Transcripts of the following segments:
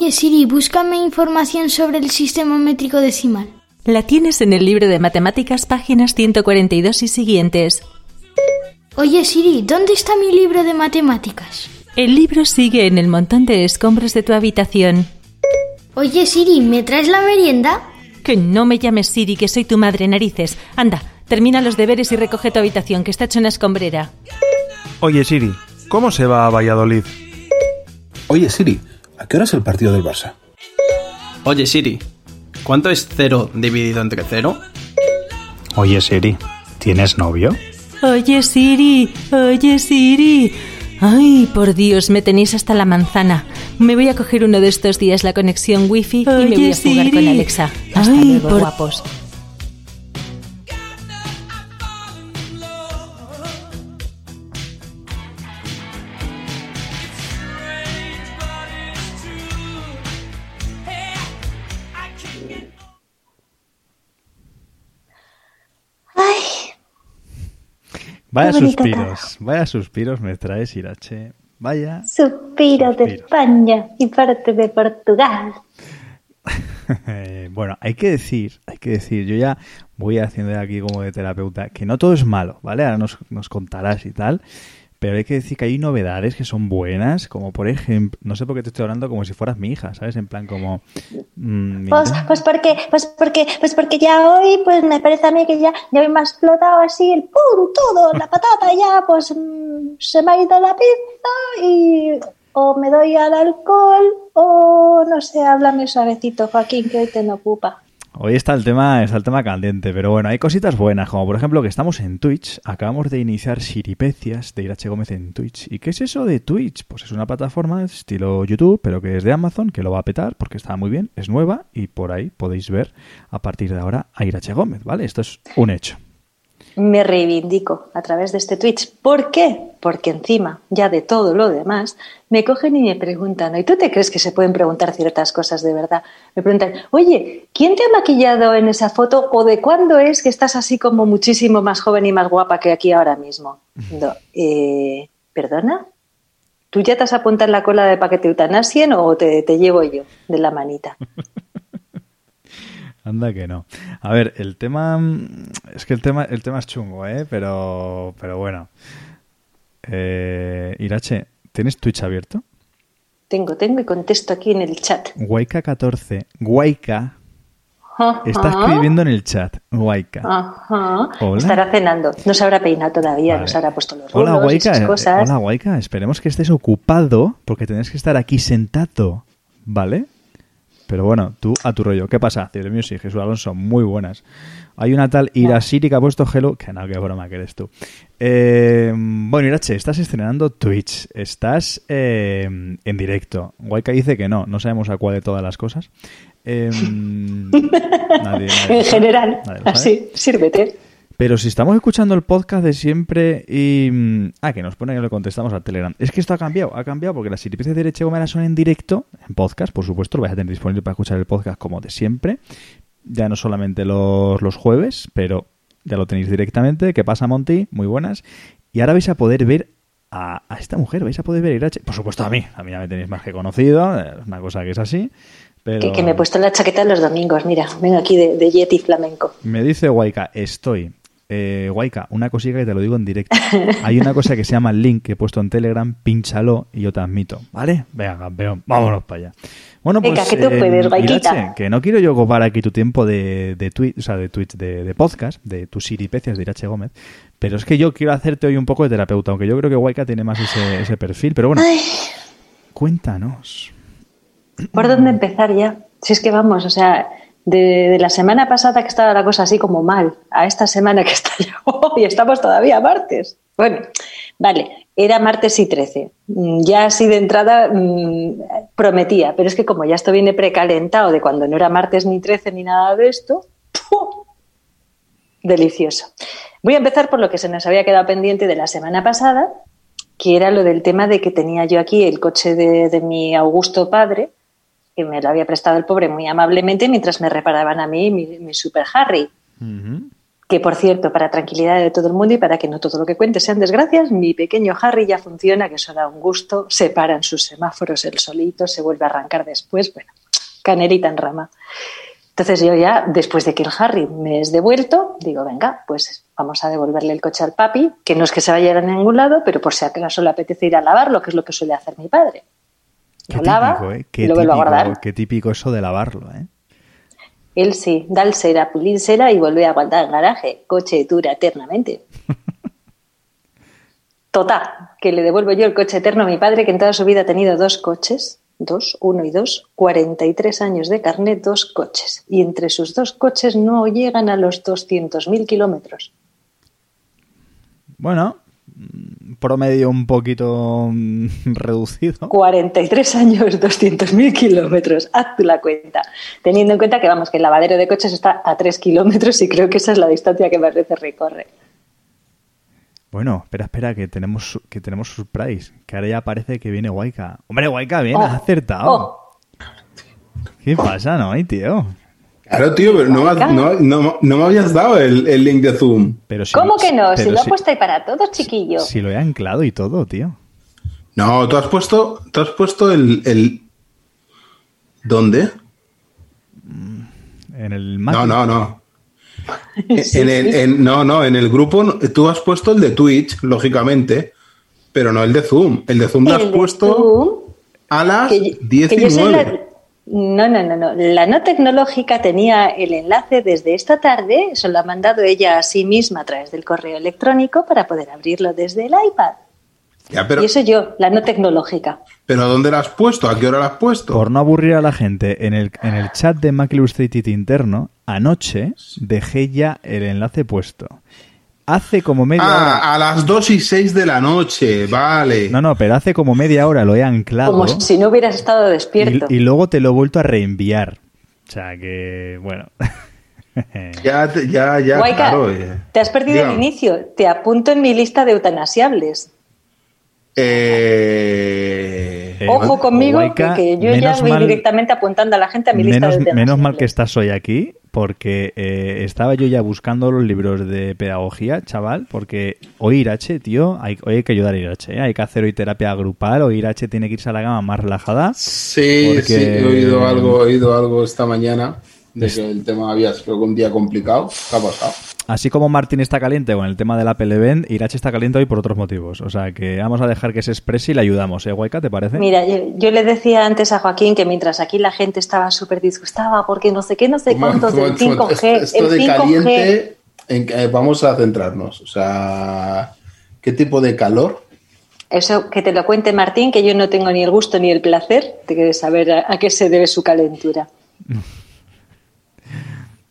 Oye Siri, búscame información sobre el sistema métrico decimal. La tienes en el libro de matemáticas, páginas 142 y siguientes. Oye Siri, ¿dónde está mi libro de matemáticas? El libro sigue en el montón de escombros de tu habitación. Oye Siri, ¿me traes la merienda? Que no me llames Siri, que soy tu madre narices. Anda, termina los deberes y recoge tu habitación, que está hecho una escombrera. Oye Siri, ¿cómo se va a Valladolid? Oye Siri, ¿a qué hora es el partido del Barça? Oye Siri, ¿cuánto es cero dividido entre cero? Oye Siri, ¿tienes novio? Oye Siri, oye Siri. Ay, por Dios, me tenéis hasta la manzana. Me voy a coger uno de estos días la conexión wifi y me Oye, voy a jugar Siri. con Alexa. Hasta Ay, luego, por- guapos. Vaya suspiros, vaya suspiros me traes, Irache. Vaya. Suspiro de Suspiro. España y parte de Portugal. Bueno, hay que decir, hay que decir, yo ya voy haciendo de aquí como de terapeuta, que no todo es malo, ¿vale? Ahora nos, nos contarás y tal, pero hay que decir que hay novedades que son buenas, como por ejemplo, no sé por qué te estoy hablando como si fueras mi hija, ¿sabes? En plan como... mm, Pues, pues porque, pues porque, pues porque ya hoy, pues me parece a mí que ya, ya me ha explotado así el pum, todo, la patata ya, pues mm, se me ha ido la pizza y o me doy al alcohol o no sé, háblame suavecito, Joaquín, que hoy te no ocupa. Hoy está el tema, está el tema candente, pero bueno, hay cositas buenas, como por ejemplo que estamos en Twitch, acabamos de iniciar Siripecias de Irache Gómez en Twitch. ¿Y qué es eso de Twitch? Pues es una plataforma estilo YouTube, pero que es de Amazon, que lo va a petar porque está muy bien, es nueva y por ahí podéis ver a partir de ahora a Irache Gómez, ¿vale? Esto es un hecho. Me reivindico a través de este Twitch. ¿Por qué? Porque encima, ya de todo lo demás, me cogen y me preguntan, ¿y tú te crees que se pueden preguntar ciertas cosas de verdad? Me preguntan, oye, ¿quién te ha maquillado en esa foto o de cuándo es que estás así como muchísimo más joven y más guapa que aquí ahora mismo? No, eh, ¿Perdona? ¿Tú ya te has apuntado en la cola de paquete eutanasien o te, te llevo yo de la manita? Anda que no. A ver, el tema mm, es que el tema el tema es chungo, ¿eh? Pero pero bueno. Eh, Irache, ¿tienes Twitch abierto? Tengo, tengo y contesto aquí en el chat. Guayca14, Guayca está escribiendo en el chat. Guayca. Ajá. Hola. Estará cenando. No se habrá peinado todavía, no Vale. se habrá puesto los Hola rulos y Guayca, esas eh, cosas. hola Guayca, esperemos que estés ocupado porque tienes que estar aquí sentado, ¿vale? Pero bueno, tú a tu rollo. ¿Qué pasa? Cielo Music, Jesús Alonso, muy buenas. Hay una tal Irasiri que ha puesto Hello, que no, qué broma que eres tú. Eh, bueno, Irache, estás estrenando Twitch, estás eh, en directo. Guayca dice que no, no sabemos a cuál de todas las cosas. Eh, nadie- nadie en general, así, sírvete. Pero si estamos escuchando el podcast de siempre y... mm, Ah, que nos pone que le contestamos al Telegram. Es que esto ha cambiado, ha cambiado porque las siripices de Derecha Gomera son en directo, en podcast, por supuesto, lo vais a tener disponible para escuchar el podcast como de siempre. Ya no solamente los, los jueves, pero ya lo tenéis directamente. ¿Qué pasa, Monty? Muy buenas. Y ahora vais a poder ver a, a esta mujer, vais a poder ver a Irache. Por supuesto a mí, a mí ya me tenéis más que conocido, es una cosa que es así. Pero... Que, que me he puesto la chaqueta los domingos, mira, vengo aquí de, de Yeti flamenco. Me dice Guayca, estoy eh, Waika, una cosita que te lo digo en directo. Hay una cosa que se llama link que he puesto en Telegram, pínchalo y yo te admito. ¿Vale? Venga, campeón, vámonos para allá. Bueno, pues, Venga, que tú puedes, Guayquita. Irache, que no quiero yo ocupar aquí tu tiempo de, de tweet, o sea, de Twitch, de, de podcast, de tus siripecias de Irache Gómez, pero es que yo quiero hacerte hoy un poco de terapeuta, aunque yo creo que Waika tiene más ese, ese perfil, pero bueno, Ay, cuéntanos. ¿Por dónde empezar ya? Si es que vamos, o sea, de, la semana pasada que estaba la cosa así como mal, a esta semana que está ya hoy, estamos todavía martes. Bueno, vale, era martes y 13. Mm, Ya así de entrada mm, prometía, pero es que como ya esto viene precalentado de cuando no era martes ni 13 ni nada de esto, ¡pum! delicioso. Voy a empezar por lo que se nos había quedado pendiente de la semana pasada, que era lo del tema de que tenía yo aquí el coche de, de mi Augusto padre, que me lo había prestado el pobre muy amablemente mientras me reparaban a mí mi, mi Super Harry. Que por cierto, para tranquilidad de todo el mundo y para que no todo lo que cuente sean desgracias, mi pequeño Harry ya funciona, que eso da un gusto, se paran sus semáforos el solito, se vuelve a arrancar después, bueno, canelita en rama. Entonces yo ya, después de que el Harry me es devuelto, digo, venga, pues vamos a devolverle el coche al papi, que no es que se vaya a ningún lado, pero por si acaso le apetece ir a lavarlo, que es lo que suele hacer mi padre. Qué Lo lava típico, ¿eh? y lo vuelve a típico, qué típico eso de lavarlo, ¿eh? Él sí, da el cera, pulir cera y vuelve a aguantar el garaje. Coche dura eternamente. Total, que le devuelvo yo el coche eterno a mi padre, que en toda su vida ha tenido dos coches, dos, uno y dos, 43 años de carnet, dos coches. Y entre sus dos coches no llegan a los 200.000 kilómetros. Bueno, promedio un poquito mm, reducido. 43 años, 200.000 kilómetros. Haz tú la cuenta. Teniendo en cuenta que, vamos, que el lavadero de coches está a 3 kilómetros y creo que esa es la distancia que más veces recorre. Bueno, espera, espera, que tenemos su- que tenemos surprise. Que ahora ya parece que viene Waika. Hombre, Waika, bien, Oh, has acertado. oh. ¿Qué pasa, no, tío? Claro, tío, pero no, no, no- no me habías dado el, el link de Zoom. Pero si, ¿Cómo que no? Si lo ha puesto ahí para todos, chiquillo. Si lo he anclado y todo, tío. No, tú has puesto, tú has puesto el, el... ¿Dónde? En el Mac. No, no, no. Sí, en el, en- no, no, en el grupo tú has puesto el de Twitch, lógicamente, pero no el de Zoom. El de Zoom lo has puesto Zoom, a las que yo- 10 que y yo soy 9. la- No, no, no, no. La no tecnológica tenía el enlace desde esta tarde, eso lo ha mandado ella a sí misma a través del correo electrónico para poder abrirlo desde el iPad. Ya, pero, Y eso yo, la no tecnológica. pero ¿dónde lo has puesto? ¿A qué hora lo has puesto? Por no aburrir a la gente, en el, en el chat de Mac Illustrated interno, anoche dejé ya el enlace puesto. Hace como media hora. Ah, a las 2 y 6 de la noche, vale. No, no, pero hace como media hora lo he anclado. Como si no hubieras estado despierto. Y, y luego te lo he vuelto a reenviar. O sea que, bueno. Ya, te- ya, ya, Guayca, claro. eh. te has perdido el inicio. Te apunto en mi lista de eutanasiables. Eh, Eh, Ojo conmigo, Guayca, que, yo ya voy mal- directamente apuntando a la gente a mi lista de eutanasiables. menos mal que estás hoy aquí, porque eh, estaba yo ya buscando los libros de pedagogía, chaval, porque hoy Irache, tío, hay, hoy hay que ayudar a Irache, ¿eh? hay que hacer hoy terapia grupal, hoy Irache tiene que irse a la cama más relajada. Sí, Porque- sí, he oído algo, he oído algo esta mañana de que el tema había sido un día complicado. ¿Qué ha pasado? Así como Martín está caliente con el tema del Apple Event, Irache está caliente hoy por otros motivos. O sea que vamos a dejar que se exprese y le ayudamos, ¿eh, Guayca? ¿Te parece? Mira, yo, yo le decía antes a Joaquín que mientras aquí la gente estaba súper disgustada porque no sé qué, no sé cuántos del 5G, Esto, esto el de 5G, caliente, en eh, vamos a centrarnos. O sea, ¿qué tipo de calor? eso que te lo cuente Martín, que yo no tengo ni el gusto ni el placer de saber a, a qué se debe su calentura.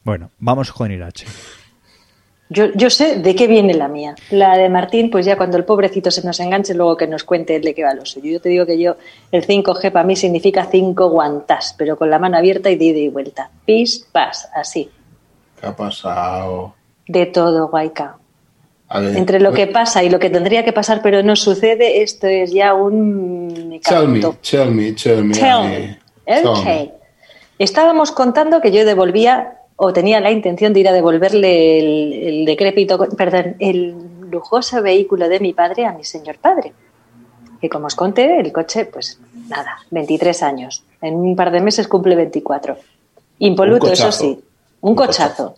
Bueno, vamos con Irache. Yo, yo sé de qué viene la mía. La de Martín, pues ya cuando el pobrecito se nos enganche, luego que nos cuente él de qué va lo suyo. Yo te digo que yo, el 5G para mí significa cinco guantas, pero con la mano abierta y de ida y vuelta. Pis, pas, así. ¿Qué ha pasado? De todo, guayca. Ver, Entre lo que pasa y lo que tendría que pasar, pero no sucede, esto es ya un... Tell me, tell me, tell me. Tell me. Estábamos contando que yo devolvía o tenía la intención de ir a devolverle el, el decrépito, perdón, el lujoso vehículo de mi padre a mi señor padre. Que como os conté, el coche, pues nada, 23 años. En un par de meses cumple 24. Impoluto, eso cochazo. sí. Un Un cochazo.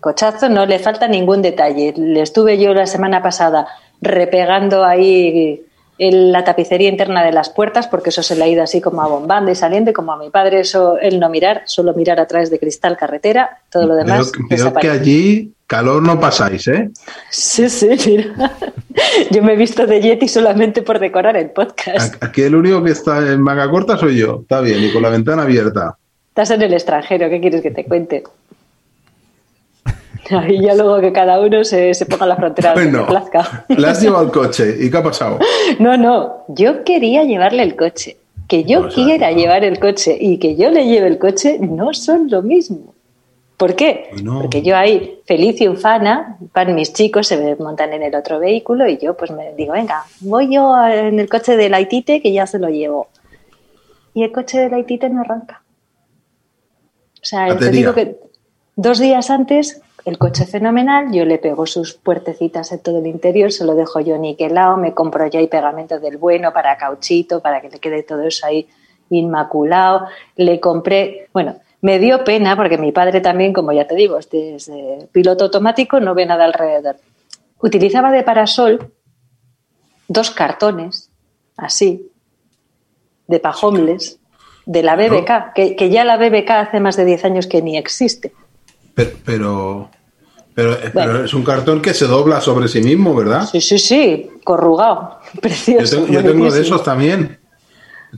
Cochazo, no le falta ningún detalle. Le estuve yo la semana pasada repegando ahí la tapicería interna de las puertas, porque eso se le ha ido así como a bombando y saliendo, y como a mi padre eso, él no mirar, solo mirar a través de cristal carretera, todo lo demás. Veo, veo que allí calor no pasáis, ¿eh? Sí, sí, mira. Yo me he visto de Yeti solamente por decorar el podcast. Aquí el único que está en manga corta soy yo. Está bien, y con la ventana abierta. Estás en el extranjero, ¿qué quieres que te cuente? Ahí ya luego que cada uno se, se ponga la frontera Bueno, le has llevado al coche. ¿Y qué ha pasado? No, no, yo quería llevarle el coche. Que yo Pues, quiera no. llevar el coche y que yo le lleve el coche no son lo mismo. ¿Por qué? No. Porque yo ahí, feliz y ufana, van mis chicos, se me montan en el otro vehículo y yo pues me digo, venga, voy yo en el coche de la Itite que ya se lo llevo. Y el coche de la Itite no arranca. O sea, te digo que dos días antes el coche fenomenal, yo le pego sus puertecitas en todo el interior, se lo dejo yo niquelado, me compro ya ahí pegamento del bueno para cauchito, para que le quede todo eso ahí inmaculado. Le compré, bueno, me dio pena porque mi padre también, como ya te digo, es piloto automático, no ve nada alrededor. Utilizaba de parasol dos cartones, así, de pajomles, de la BBK, que, que ya la BBK hace más de 10 años que ni existe. Pero, pero, pero, eh, Bueno. pero es un cartón que se dobla sobre sí mismo, ¿verdad? Sí, sí, sí, corrugado, Yo precioso. tengo, yo tengo de esos también.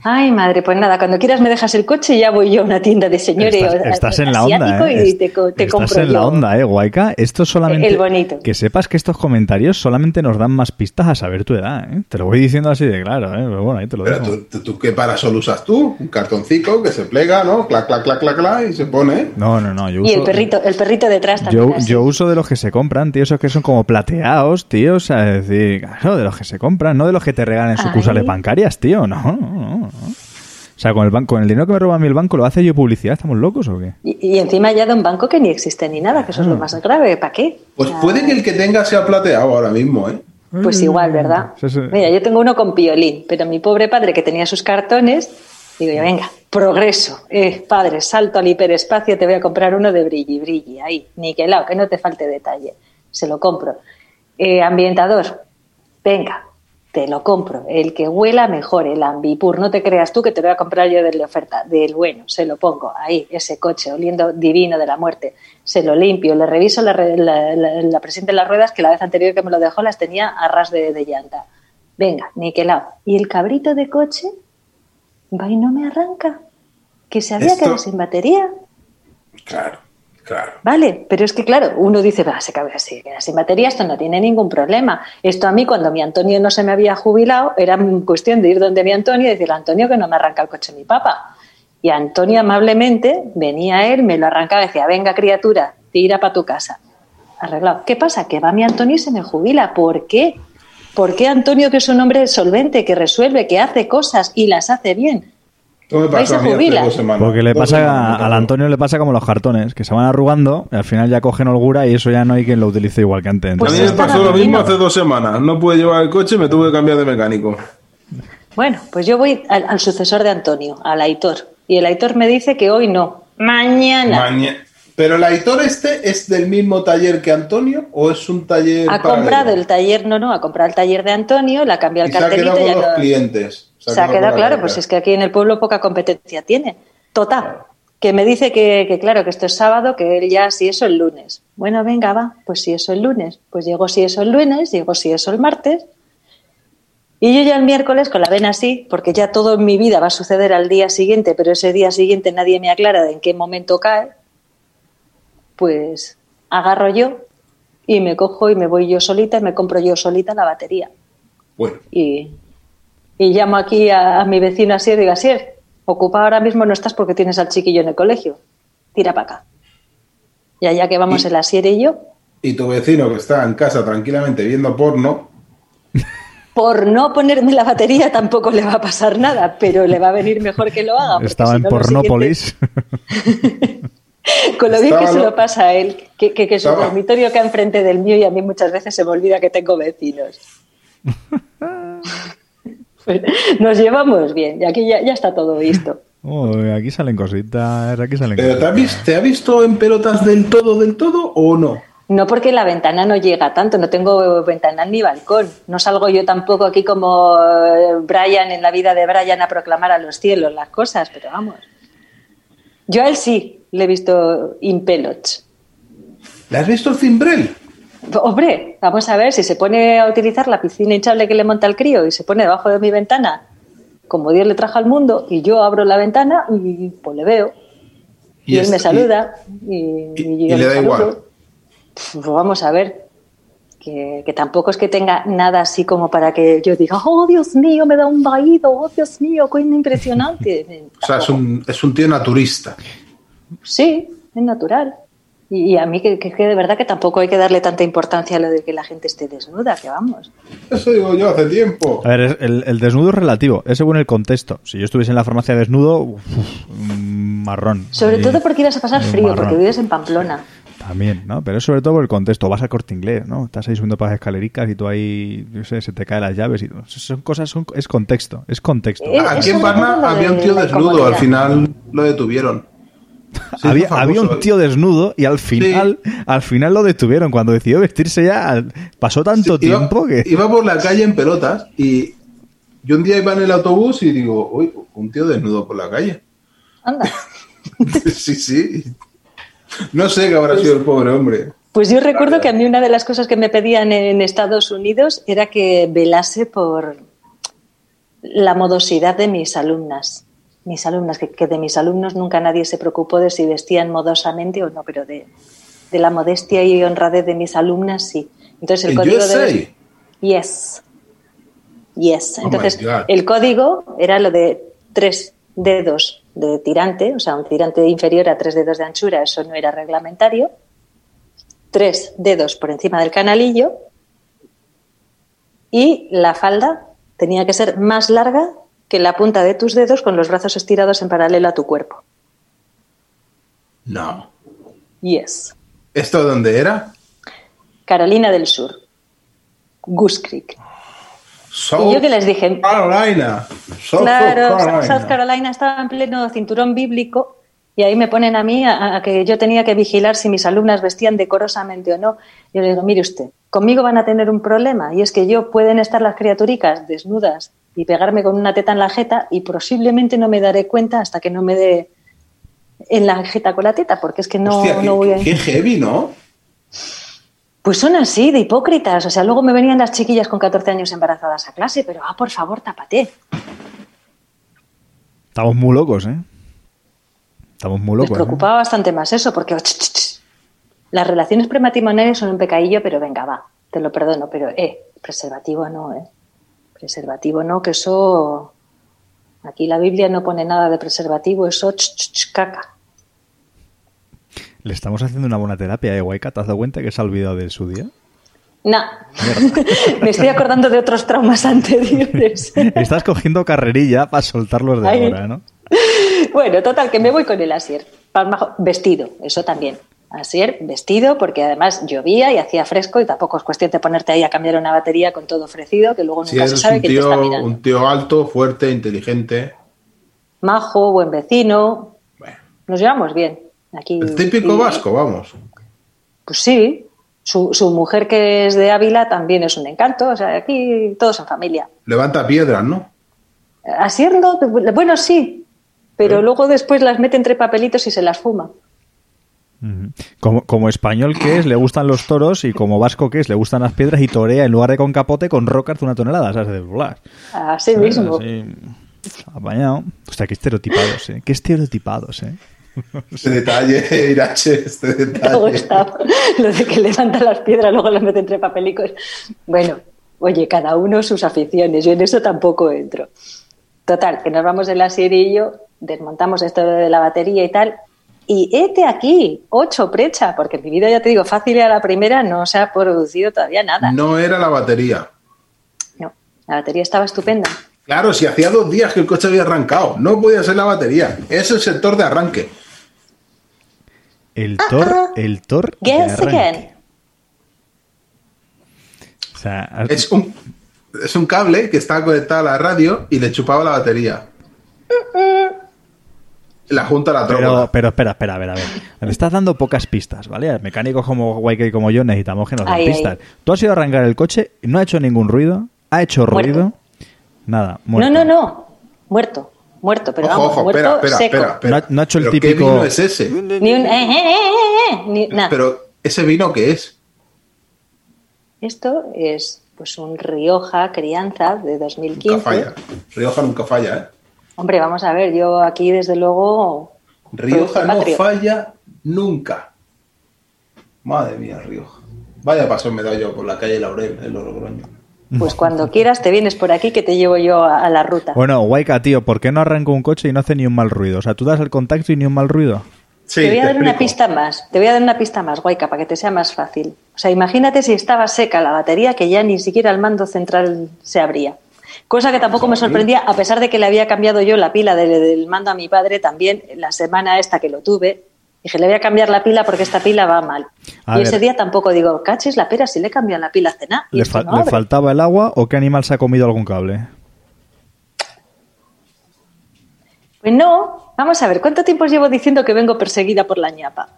Ay, madre, pues nada, cuando quieras me dejas el coche y ya voy yo a una tienda de señores Estás, estás en la asiático onda, ¿eh? y te, te estás compro en la onda, ¿eh, Guayca? Esto solamente... El bonito. Que sepas que estos comentarios solamente nos dan más pistas a saber tu edad, ¿eh? Te lo voy diciendo así de claro, ¿eh? Pero bueno, ahí te lo Pero dejo. tú, tú- qué parasol usas tú? Un cartoncito que se plega, ¿no? Clac, clac, clac, clac, clac, y se pone. No, no, no, yo Y el uso- perrito, el perrito detrás también. Yo, así. yo uso de los que se compran, tío, esos que son como plateados, tío, o sea, es decir, claro, de los que se compran, no de los que te regalan en sucursales bancarias, tío, no, no, no, no. O sea, con el, banco, con el dinero que me roba a mí el banco, ¿lo hace yo publicidad? ¿Estamos locos o qué? Y, y encima ya de un banco que ni existe ni nada, que eso es lo más grave. ¿Para qué? Pues Ah, puede que el que tenga sea plateado ahora mismo, ¿eh? Pues igual, ¿verdad? Sí, sí. Mira, yo tengo uno con piolín, pero mi pobre padre que tenía sus cartones, digo yo, venga, progreso. Eh, padre, salto al hiperespacio, te voy a comprar uno de brilli, brilli, ahí, niquelado, que no te falte detalle. Se lo compro. Eh, ambientador, venga, te lo compro. El que huela mejor, el ambipur. No te creas tú que te lo voy a comprar yo de la oferta, del bueno. Se lo pongo ahí, ese coche, oliendo divino de la muerte. Se lo limpio, le reviso la, la, la- la presión de las ruedas, que la vez anterior que me lo dejó las tenía a ras de, de llanta. Venga, niquelado. Y el cabrito de coche va y no me arranca. Que se había Esto- quedado sin batería. Claro, Vale, pero es que claro, uno dice, va, se cabe así, sin batería, esto no tiene ningún problema. Esto a mí, cuando mi Antonio no se me había jubilado, era cuestión de ir donde mi Antonio y decirle, Antonio, que no me arranca el coche mi papá. Y Antonio amablemente venía él, me lo arrancaba decía, venga criatura, tira para tu casa. Arreglado. ¿Qué pasa? Que va mi Antonio y se me jubila. ¿Por qué? ¿Por qué Antonio, que es un hombre solvente, que resuelve, que hace cosas y las hace bien? Esto me se a mí hace jubila. dos semanas. Porque le Dos pasa a- al. Antonio le pasa como los cartones, que se van arrugando y al final ya cogen holgura y eso ya no hay quien lo utilice igual que antes. A Pues mí Entonces, me pasó lo mismo hace dos semanas. No pude llevar el coche, me tuve que cambiar de mecánico. Bueno, pues yo voy al, al sucesor de Antonio, al Aitor. Y el Aitor me dice que hoy no, mañana. Maña- Pero el Aitor este es del mismo taller que Antonio o es un taller ha paralelo? comprado el taller, no, no, ha comprado el taller de Antonio, le ha cambiado y el se ha cartelito. quedado y con ya los no- clientes. Se ha quedado la claro, pues es que aquí en el pueblo poca competencia tiene. Total. Que me dice que, que, claro, que esto es sábado, que él ya si eso el lunes. Bueno, venga, va, pues si eso el lunes. Pues llego si eso el lunes, llego si eso el martes. Y yo ya el miércoles con la vena así, porque ya todo en mi vida va a suceder al día siguiente, pero ese día siguiente nadie me aclara de en qué momento cae, pues agarro yo y me cojo y me voy yo solita y me compro yo solita la batería. Bueno, Y, y llamo aquí a, a mi vecino Asier y digo, Asier, ocupado ahora mismo no estás porque tienes al chiquillo en el colegio. Tira para acá. Y allá que vamos Y- el Asier y yo, y tu vecino que está en casa tranquilamente viendo porno, por no ponerme la batería tampoco le va a pasar nada, pero le va a venir mejor que lo haga. estaba en Pornópolis. siguiente- con lo bien que se lo- pasa a él, que, que, que su Estaba- dormitorio queda enfrente del mío y a mí muchas veces se me olvida que tengo vecinos. Pues nos llevamos bien y aquí ya, ya está todo visto. Oh, aquí salen cositas, aquí salen ¿Pero te cositas. ha, te ha visto en pelotas del todo, del todo o no? No porque la ventana no llega tanto, no tengo ventanal ni balcón. No salgo yo tampoco aquí como eh, Brian en la vida de Brian a proclamar a los cielos las cosas, pero vamos. Yo a él sí le he visto in pelots. ¿Le has visto el cimbrel? Hombre, vamos a ver si se pone a utilizar la piscina hinchable que le monta el crío y se pone debajo de mi ventana, como Dios le trajo al mundo, y yo abro la ventana y pues le veo. Y, él me saluda y, y- yo le da saludo. igual. Pues vamos a ver. Que, que tampoco es que tenga nada así como para que yo diga, oh Dios mío, me da un vaído, oh Dios mío, qué impresionante. O sea, es un, es un tío naturista. Sí, es natural. Y, y a mí que, que- que de verdad que tampoco hay que darle tanta importancia a lo de que la gente esté desnuda, que vamos. Eso digo yo hace tiempo. A ver, el, el desnudo es relativo, es según el contexto. Si yo estuviese en la farmacia desnudo, uf, mm, marrón. Sobre Ahí, todo porque ibas a pasar frío, marrón. porque vives en Pamplona. También, ¿no? Pero es sobre todo por el contexto. Vas a corte inglés, ¿no? Estás ahí subiendo para las escalericas y tú ahí, yo sé, se te caen las llaves y son cosas, son- es contexto, es contexto. Eh, Aquí en Parma había un tío desnudo, al final lo detuvieron. Sí, había, había un tío desnudo y al final, al final lo detuvieron. Cuando decidió vestirse ya, pasó tanto Sí, iba- tiempo que... Iba por la calle en pelotas y yo un día iba en el autobús y digo, uy, un tío desnudo por la calle. Anda. sí, sí. No sé qué habrá sido el pobre hombre. Pues yo recuerdo que a mí una de las cosas que me pedían en Estados Unidos era que velase por la modosidad de mis alumnas. Mis alumnas, que, que de mis alumnos nunca nadie se preocupó de si vestían modosamente o no, pero de, de la modestia y honradez de mis alumnas sí. Entonces el ¿En código USA? de yes. Yes. Oh Entonces el código era lo de tres dedos de tirante, o sea, un tirante inferior a tres dedos de anchura, eso no era reglamentario tres dedos por encima del canalillo y la falda tenía que ser más larga que la punta de tus dedos con los brazos estirados en paralelo a tu cuerpo. No. Yes. ¿Esto dónde era? Carolina del Sur. Goose Creek. South Y yo que les dije, Carolina. South claro, Carolina. South Carolina estaba en pleno cinturón bíblico y ahí me ponen a mí a, a que yo tenía que vigilar si mis alumnas vestían decorosamente o no. Yo le digo, mire usted, conmigo van a tener un problema y es que yo pueden estar las criaturicas desnudas y pegarme con una teta en la jeta y posiblemente no me daré cuenta hasta que no me dé en la jeta con la teta, porque es que no, Hostia, qué, no voy a... qué heavy, ¿no? Pues son así, de hipócritas. O sea, luego me venían las chiquillas con 14 años embarazadas a clase, pero ah, por favor, tápate. Estamos muy locos, ¿eh? Estamos muy Me locos. ¿eh? preocupaba bastante más eso, porque ch, ch, ch, las relaciones prematrimoniales son un pecadillo, pero venga, va, te lo perdono, pero eh, preservativo no, eh. Preservativo no, que eso. Aquí la Biblia no pone nada de preservativo, eso ch, ch, ch, caca. Le estamos haciendo una buena terapia, ¿eh, Waika? ¿Te has dado cuenta que se ha olvidado de su día? No, me estoy acordando de otros traumas anteriores. Estás cogiendo carrerilla para soltarlos de Ay. ahora, ¿no? Bueno, total, que me voy con el Asier. Vestido, eso también. Asier, vestido, porque además llovía y hacía fresco y tampoco es cuestión de ponerte ahí a cambiar una batería con todo ofrecido, que luego nunca se sabe quién te está mirando. un tío alto, fuerte, inteligente. Majo, buen vecino, Bueno, nos llevamos bien. Aquí, el típico y- vasco, vamos. Pues sí, su, su mujer que es de Ávila también es un encanto, o sea, aquí todos en familia. Levanta piedras, ¿no? Asier no, bueno, sí, pero ¿Eh? luego después las mete entre papelitos y se las fuma. Como, como español que es, le gustan los toros y como vasco que es, le gustan las piedras y torea en lugar de con capote con rocas de una tonelada, ¿sabes? De volar. Así Ah, mismo. Así, apañado. Hostia, qué estereotipados, ¿eh? Qué estereotipados, ¿eh? Este detalle, Irache, este Me detalle. gustado lo de que levanta las piedras, luego las mete entre papelicos. Bueno, oye, cada uno sus aficiones, yo en eso tampoco entro. Total, que nos vamos de la serie y yo, desmontamos esto de la batería y tal, y este aquí, ocho precha, porque en mi vida, ya te digo, fácil y a la primera no se ha producido todavía nada. No era la batería. No, la batería estaba estupenda. Claro, si hacía dos días que el coche había arrancado, no podía ser la batería. Es el sector de arranque. El Thor, el Thor de Guess arranque. again. O sea, has- Es un, es un cable que estaba conectado a la radio y le chupaba la batería. La junta la Pero, tropa. pero espera, espera, a ver, a ver. Me estás dando pocas pistas, ¿vale? Mecánicos como Waike y como yo necesitamos que nos den pistas. Tú has ido a arrancar el coche y no ha hecho ningún ruido. Ha hecho Muerto. ruido. Nada, muerto. No, no, no. Muerto. Muerto, pero Ojo, vamos, ojo, muerto espera, espera, seco. espera, espera. No ha- no ha hecho el ¿Pero típico- ¿Qué vino es ese? Ni un. eh, eh, eh, eh, eh, ni nada. Pero, ¿ese vino qué es? Esto es pues un Rioja crianza de Nunca 2015. falla. Rioja nunca falla, ¿eh? Hombre, vamos a ver, yo aquí desde luego. Rioja no patrio. falla nunca. Madre mía, Rioja. Vaya paso me da yo por la calle Laurel, los Logroño. Pues cuando quieras te vienes por aquí que te llevo yo a, a la ruta. Bueno, Waika, tío, ¿por qué no arranca un coche y no hace ni un mal ruido? O sea, tú das el contacto y ni un mal ruido. Sí, te voy a dar una pista más, te voy a dar una pista más, Guayca, para que te sea más fácil. O sea, imagínate si estaba seca la batería que ya ni siquiera el mando central se abría. Cosa que tampoco me sorprendía, a pesar de que le había cambiado yo la pila del, del mando a mi padre también la semana esta que lo tuve. Dije, le voy a cambiar la pila porque esta pila va mal. A y ver. ese día tampoco digo, cachis la pera, si le cambian la pila. Y ¿Le, esto fa- no le faltaba el agua o qué animal se ha comido algún cable? Pues no, vamos a ver, ¿cuánto tiempo llevo diciendo que vengo perseguida por la ñapa?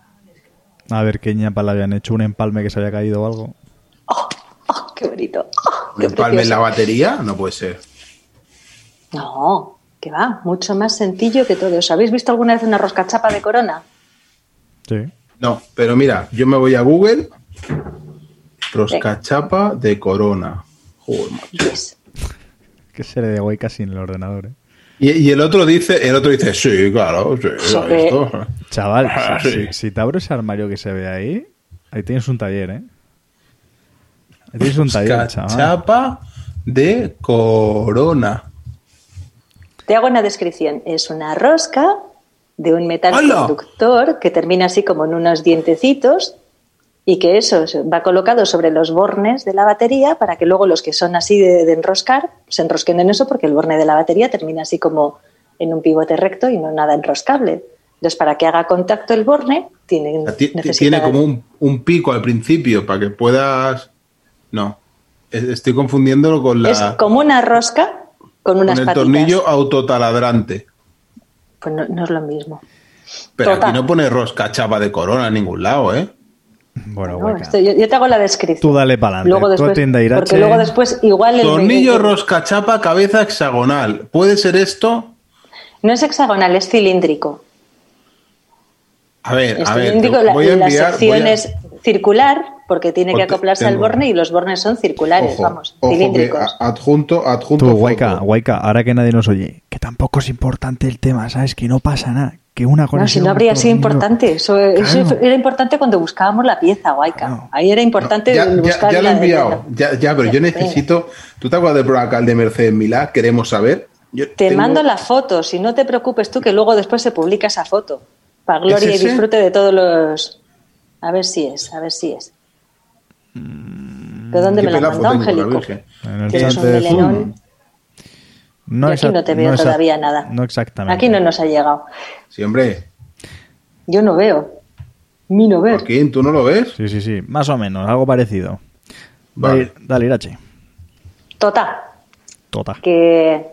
A ver qué ñapa le habían hecho, un empalme que se había caído o algo. ¡Oh, oh, qué bonito! ¡Oh, ¿Un qué empalme en la batería? No puede ser. No, que va, mucho más sencillo que todo eso. ¿Habéis visto alguna vez una roscachapa de corona? Sí. No, pero mira, yo me voy a Google. Roscachapa de corona. Joder, macho. Yes. Que seré de Waika sin el ordenador, ¿eh? Y, y el otro dice, el otro dice, sí, claro, sí. Chaval, Ah, si, sí. si- si te abro ese armario que se ve ahí, ahí tienes un taller, ¿eh? Ahí tienes un taller, chaval. Roscachapa de corona. Te hago una descripción. Es una rosca de un metal ¡Hala! conductor que termina así como en unos dientecitos y que eso va colocado sobre los bornes de la batería para que luego los que son así de, de enroscar se enrosquen en eso porque el borne de la batería termina así como en un pivote recto y no nada enroscable. Entonces, para que haga contacto el borne, tiene, O sea, ti- ti- necesita- Tiene como un, un pico al principio para que puedas. No. Es- Estoy confundiéndolo con la. Es como una rosca con con unas el patitas. tornillo autotaladrante. Pues no, no es lo mismo. Pero Total. aquí no pone roscachapa de corona en ningún lado, ¿eh? Bueno, No, esto- yo, yo te hago la descripción. Tú dale pa'lante. Luego Tú después, atiende a Irache. porque luego después igual el Tornillo el- roscachapa, cabeza hexagonal. ¿Puede ser esto? no es hexagonal, es cilíndrico. A ver, Es a ver. cilíndrico, te la, voy a la enviar. sección voy a- es circular porque tiene que acoplarse al borne y los bornes son circulares, Ojo, vamos, ojo cilíndricos. adjunto, adjunto. Tú. Waika, Waika, ahora que nadie nos oye, que tampoco es importante el tema, ¿sabes? Que no pasa nada. Que una No, si conexión. no habría sido importante. Eso, era importante cuando buscábamos la pieza, Guayca. Claro. Ahí era importante ya, ya- buscar ya lo he enviado. Ya, ya, pero yo necesito. ¿Tú te acuerdas del programa de Mercedes Milá? Queremos saber. Yo Te tengo- mando la foto, si no te preocupes tú, que luego después se publica esa foto. Para gloria y disfrute de todos los. A ver si es, a ver si es. ¿De dónde ¿Qué me la pedazo mandó Angélico? En el chat de. Zoom. No aquí no te veo todavía nada. No exactamente. Aquí no nos ha llegado. Sí, hombre. Yo no veo. Mi no ver. Joaquín, ¿tú no lo ves? Sí, sí, sí. Más o menos, algo parecido. Vale. Dale Irache. Tota, Tota. que,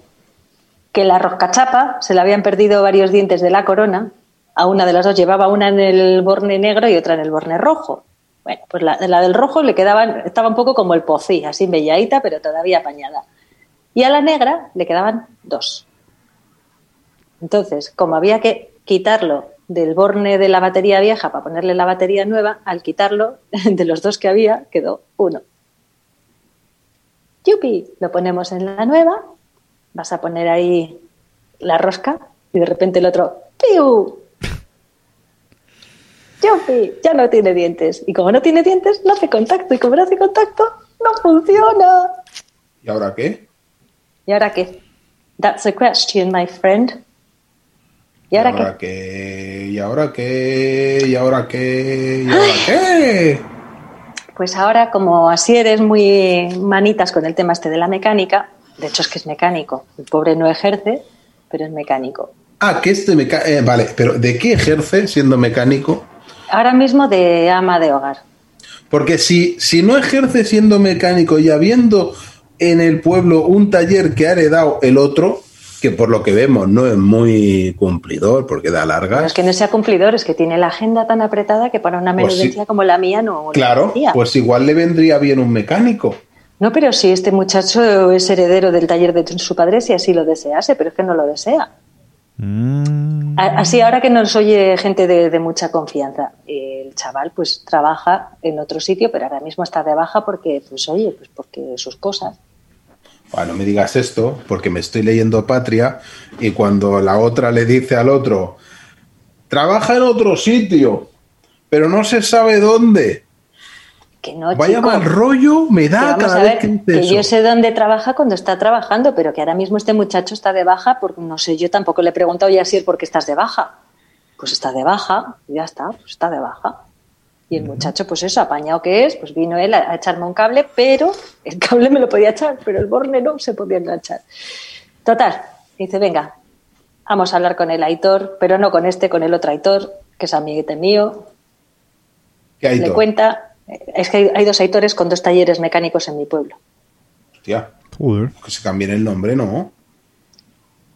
que la roscachapa se le habían perdido varios dientes de la corona. A una de las dos llevaba una en el borne negro y otra en el borne rojo. Bueno, pues la, la del rojo le quedaban, estaba un poco como el pocí, así belladita, pero todavía apañada. Y a la negra le quedaban dos. Entonces, como había que quitarlo del borne de la batería vieja para ponerle la batería nueva, al quitarlo de los dos que había, quedó uno. ¡Yupi! Lo ponemos en la nueva, vas a poner ahí la rosca y de repente el otro ¡Piu! ¡Yupi! Ya no tiene dientes. Y como no tiene dientes, no hace contacto. Y como no hace contacto, no funciona. ¿Y ahora qué? ¿Y ahora qué? That's a question, my friend. ¿Y ahora qué? qué? ¿Y ahora qué? ¿Y ahora qué? ¿Y ahora qué? Pues ahora, como así eres muy manitas con el tema este de la mecánica, de hecho es que es mecánico, el pobre no ejerce, pero es mecánico. Ah, que este mecánico. vale, pero ¿de qué ejerce siendo mecánico? Ahora mismo de ama de hogar. Porque si, si no ejerce siendo mecánico y habiendo en el pueblo un taller que ha heredado el otro, que por lo que vemos no es muy cumplidor porque da No largas. es que no sea cumplidor, es que tiene la agenda tan apretada que para una Pues menudencia como la mía no. Claro, pues igual le vendría bien un mecánico. No, pero si este muchacho es heredero del taller de su padre, si así lo desease, pero es que no lo desea. Mm. Así ahora que nos oye gente de, de mucha confianza, el chaval pues trabaja en otro sitio, pero ahora mismo está de baja porque, pues oye, pues porque sus cosas. Bueno, no me digas esto, porque me estoy leyendo Patria y cuando la otra le dice al otro, trabaja en otro sitio, pero no se sabe dónde. Que no, Vaya chico. mal rollo me Que da vamos cada vez ver, que que yo sé dónde trabaja cuando está trabajando, pero que ahora mismo este muchacho está de baja, porque no sé, yo tampoco le he preguntado ya si por qué estás de baja. Pues está de baja, y ya está, pues está de baja. Y el muchacho, pues eso, apañado que es, pues vino él a, echarme un cable, pero el cable me lo podía echar, pero el borne no se podía enganchar. Total, dice, venga, vamos a hablar con el Aitor, pero no con este, con el otro Aitor, que es amiguete mío, ¿Qué hay le cuenta, es que hay, hay dos Aitores con dos talleres mecánicos en mi pueblo. Hostia, Joder. que se cambien el nombre, ¿no?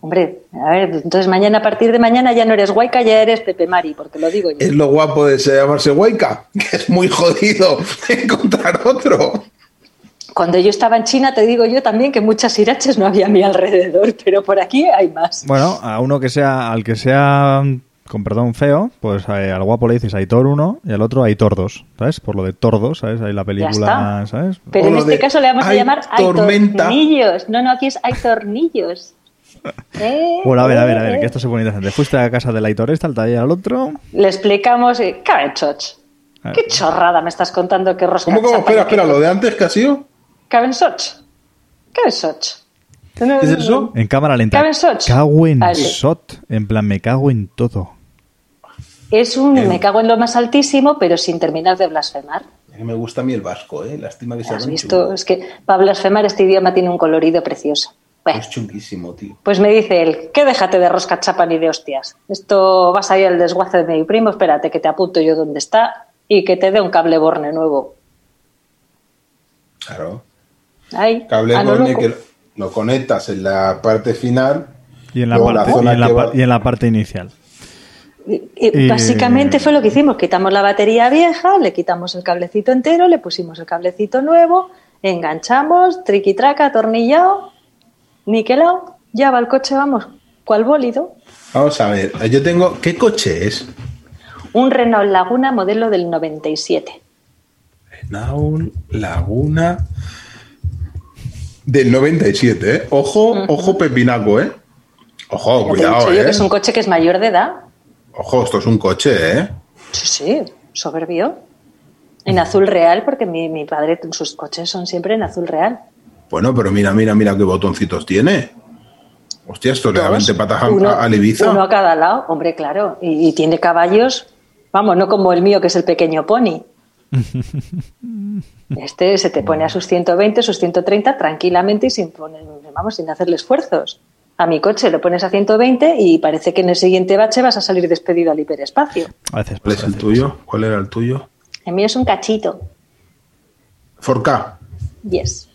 Hombre, a ver, entonces mañana, a partir de mañana ya no eres Guayca, ya eres Pepe Mari, porque lo digo yo. Es lo guapo de se- llamarse Huayca, que es muy jodido encontrar otro. Cuando yo estaba en China, te digo yo también que muchas iraches no había a mi alrededor, pero por aquí hay más. Bueno, a uno que sea, al que sea, con perdón, feo, pues eh, al guapo le dices Aitor 1 y al otro Aitor 2, ¿sabes? Por lo de Tordos, ¿sabes? Ahí la Ya película, está. ¿sabes? Pero O en este caso le vamos a llamar hay tormenta. tornillos. No, no, aquí es hay tornillos. Eh, Bueno, a ver, a ver, a ver, eh, que esto se pone interesante. Fuiste a casa del Aitor este, al taller al otro. Le explicamos, eh, Cabensoch. ¿Qué chorrada me estás contando que rosca ¿Cómo, cómo? Espera, espera, lo de antes que ha sido. Cabensoch. Cabensoch. ¿Qué es eso? En cámara lenta. Cago en Soch. Cago en Ah, sí. Sot. En plan, me cago en todo. Es un me cago en lo más altísimo, pero sin terminar de blasfemar. Me gusta a mí el vasco, ¿eh? Lástima que sea ¿Has visto? chungo. Es que para blasfemar este idioma tiene un colorido precioso. Bueno, Es chunguísimo, tío. pues me dice él, que déjate de rosca chapa ni de hostias. Esto vas a ir al desguace de mi primo, espérate que te apunto yo dónde está y que te dé un cable borne nuevo. Claro. Ahí, Cable borne que lo conectas en la parte final. Y en la, luego parte, zona y en la, que pa- va- y en la parte inicial. Y- básicamente fue lo que hicimos, quitamos la batería vieja, le quitamos el cablecito entero, le pusimos el cablecito nuevo, enganchamos, triqui-traca, atornillado, niquelado, ya va el coche, vamos, cual bólido. Vamos a ver, yo tengo. ¿Qué coche es? Un Renault Laguna modelo del 97. Naun Laguna del 97, ¿eh? Ojo, ojo pepinaco, ¿eh? Ojo, cuidado, yo ¿eh? que es un coche que es mayor de edad. Ojo, esto es un coche, ¿eh? Sí, sí, soberbio. En azul real, porque mi, mi padre, sus coches son siempre en azul real. Bueno, pero mira, mira, mira qué botoncitos tiene. Hostia, esto le da Dos, 20 patas a, uno- a- al Ibiza. Uno a cada lado, hombre, claro. Y, y tiene caballos, vamos, no como el mío, que es el pequeño pony. Este se te pone a sus 120, sus 130 tranquilamente y sin, poner, vamos, sin hacerle esfuerzos. A mi coche lo pones a 120 y parece que en el siguiente bache vas a salir despedido al hiperespacio. A veces ¿Cuál es el tuyo? ¿Cuál era el tuyo? El mío es un cachito. 4K. Yes.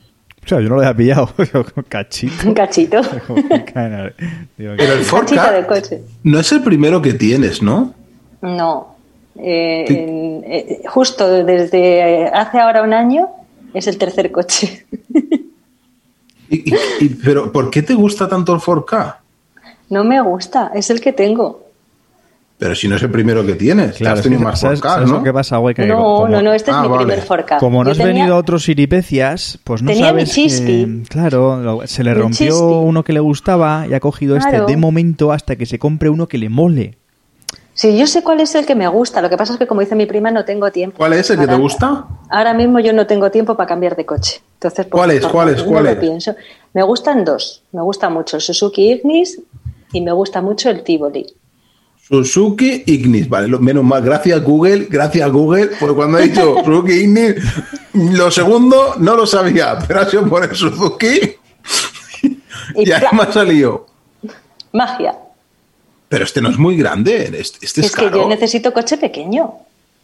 O sea, yo no lo había pillado. Cachito. Un cachito. Pero el Cachito de 4K coche. no es el primero que tienes, ¿no? No. Eh, eh, justo desde hace ahora un año es el tercer coche. Y- y- y- pero ¿por qué te gusta tanto el 4K? No me gusta, es el que tengo. Pero si no es el primero que tienes, Claro, has tenido más ¿sabes, 4K, sabes ¿no? lo que pasa, güey? Que no, como- no, no, este es Ah, mi vale. primer 4K. Como no Yo has tenía- venido a otros siripecias, pues no Tenía mi sabes. chispi. que- claro, se le Mi rompió chispi. uno que le gustaba y ha cogido Claro. este de momento hasta que se compre uno que le mole. Sí, yo sé cuál es el que me gusta. Lo que pasa es que, como dice mi prima, no tengo tiempo. ¿Cuál es el que te gusta? Ahora mismo yo no tengo tiempo para cambiar de coche. Entonces, pues, ¿Cuál es? no- ¿Cuál es? no ¿Cuál lo es? pienso. Me gustan dos. Me gusta mucho el Suzuki Ignis y me gusta mucho el Tivoli. Suzuki Ignis, vale, menos mal, gracias Google, gracias Google, porque cuando he dicho Suzuki Ignis, lo segundo no lo sabía, pero ha sido por el Suzuki Y y ahí me ha salido. Magia. Pero este no es muy grande, este, este es, es que yo necesito coche pequeño.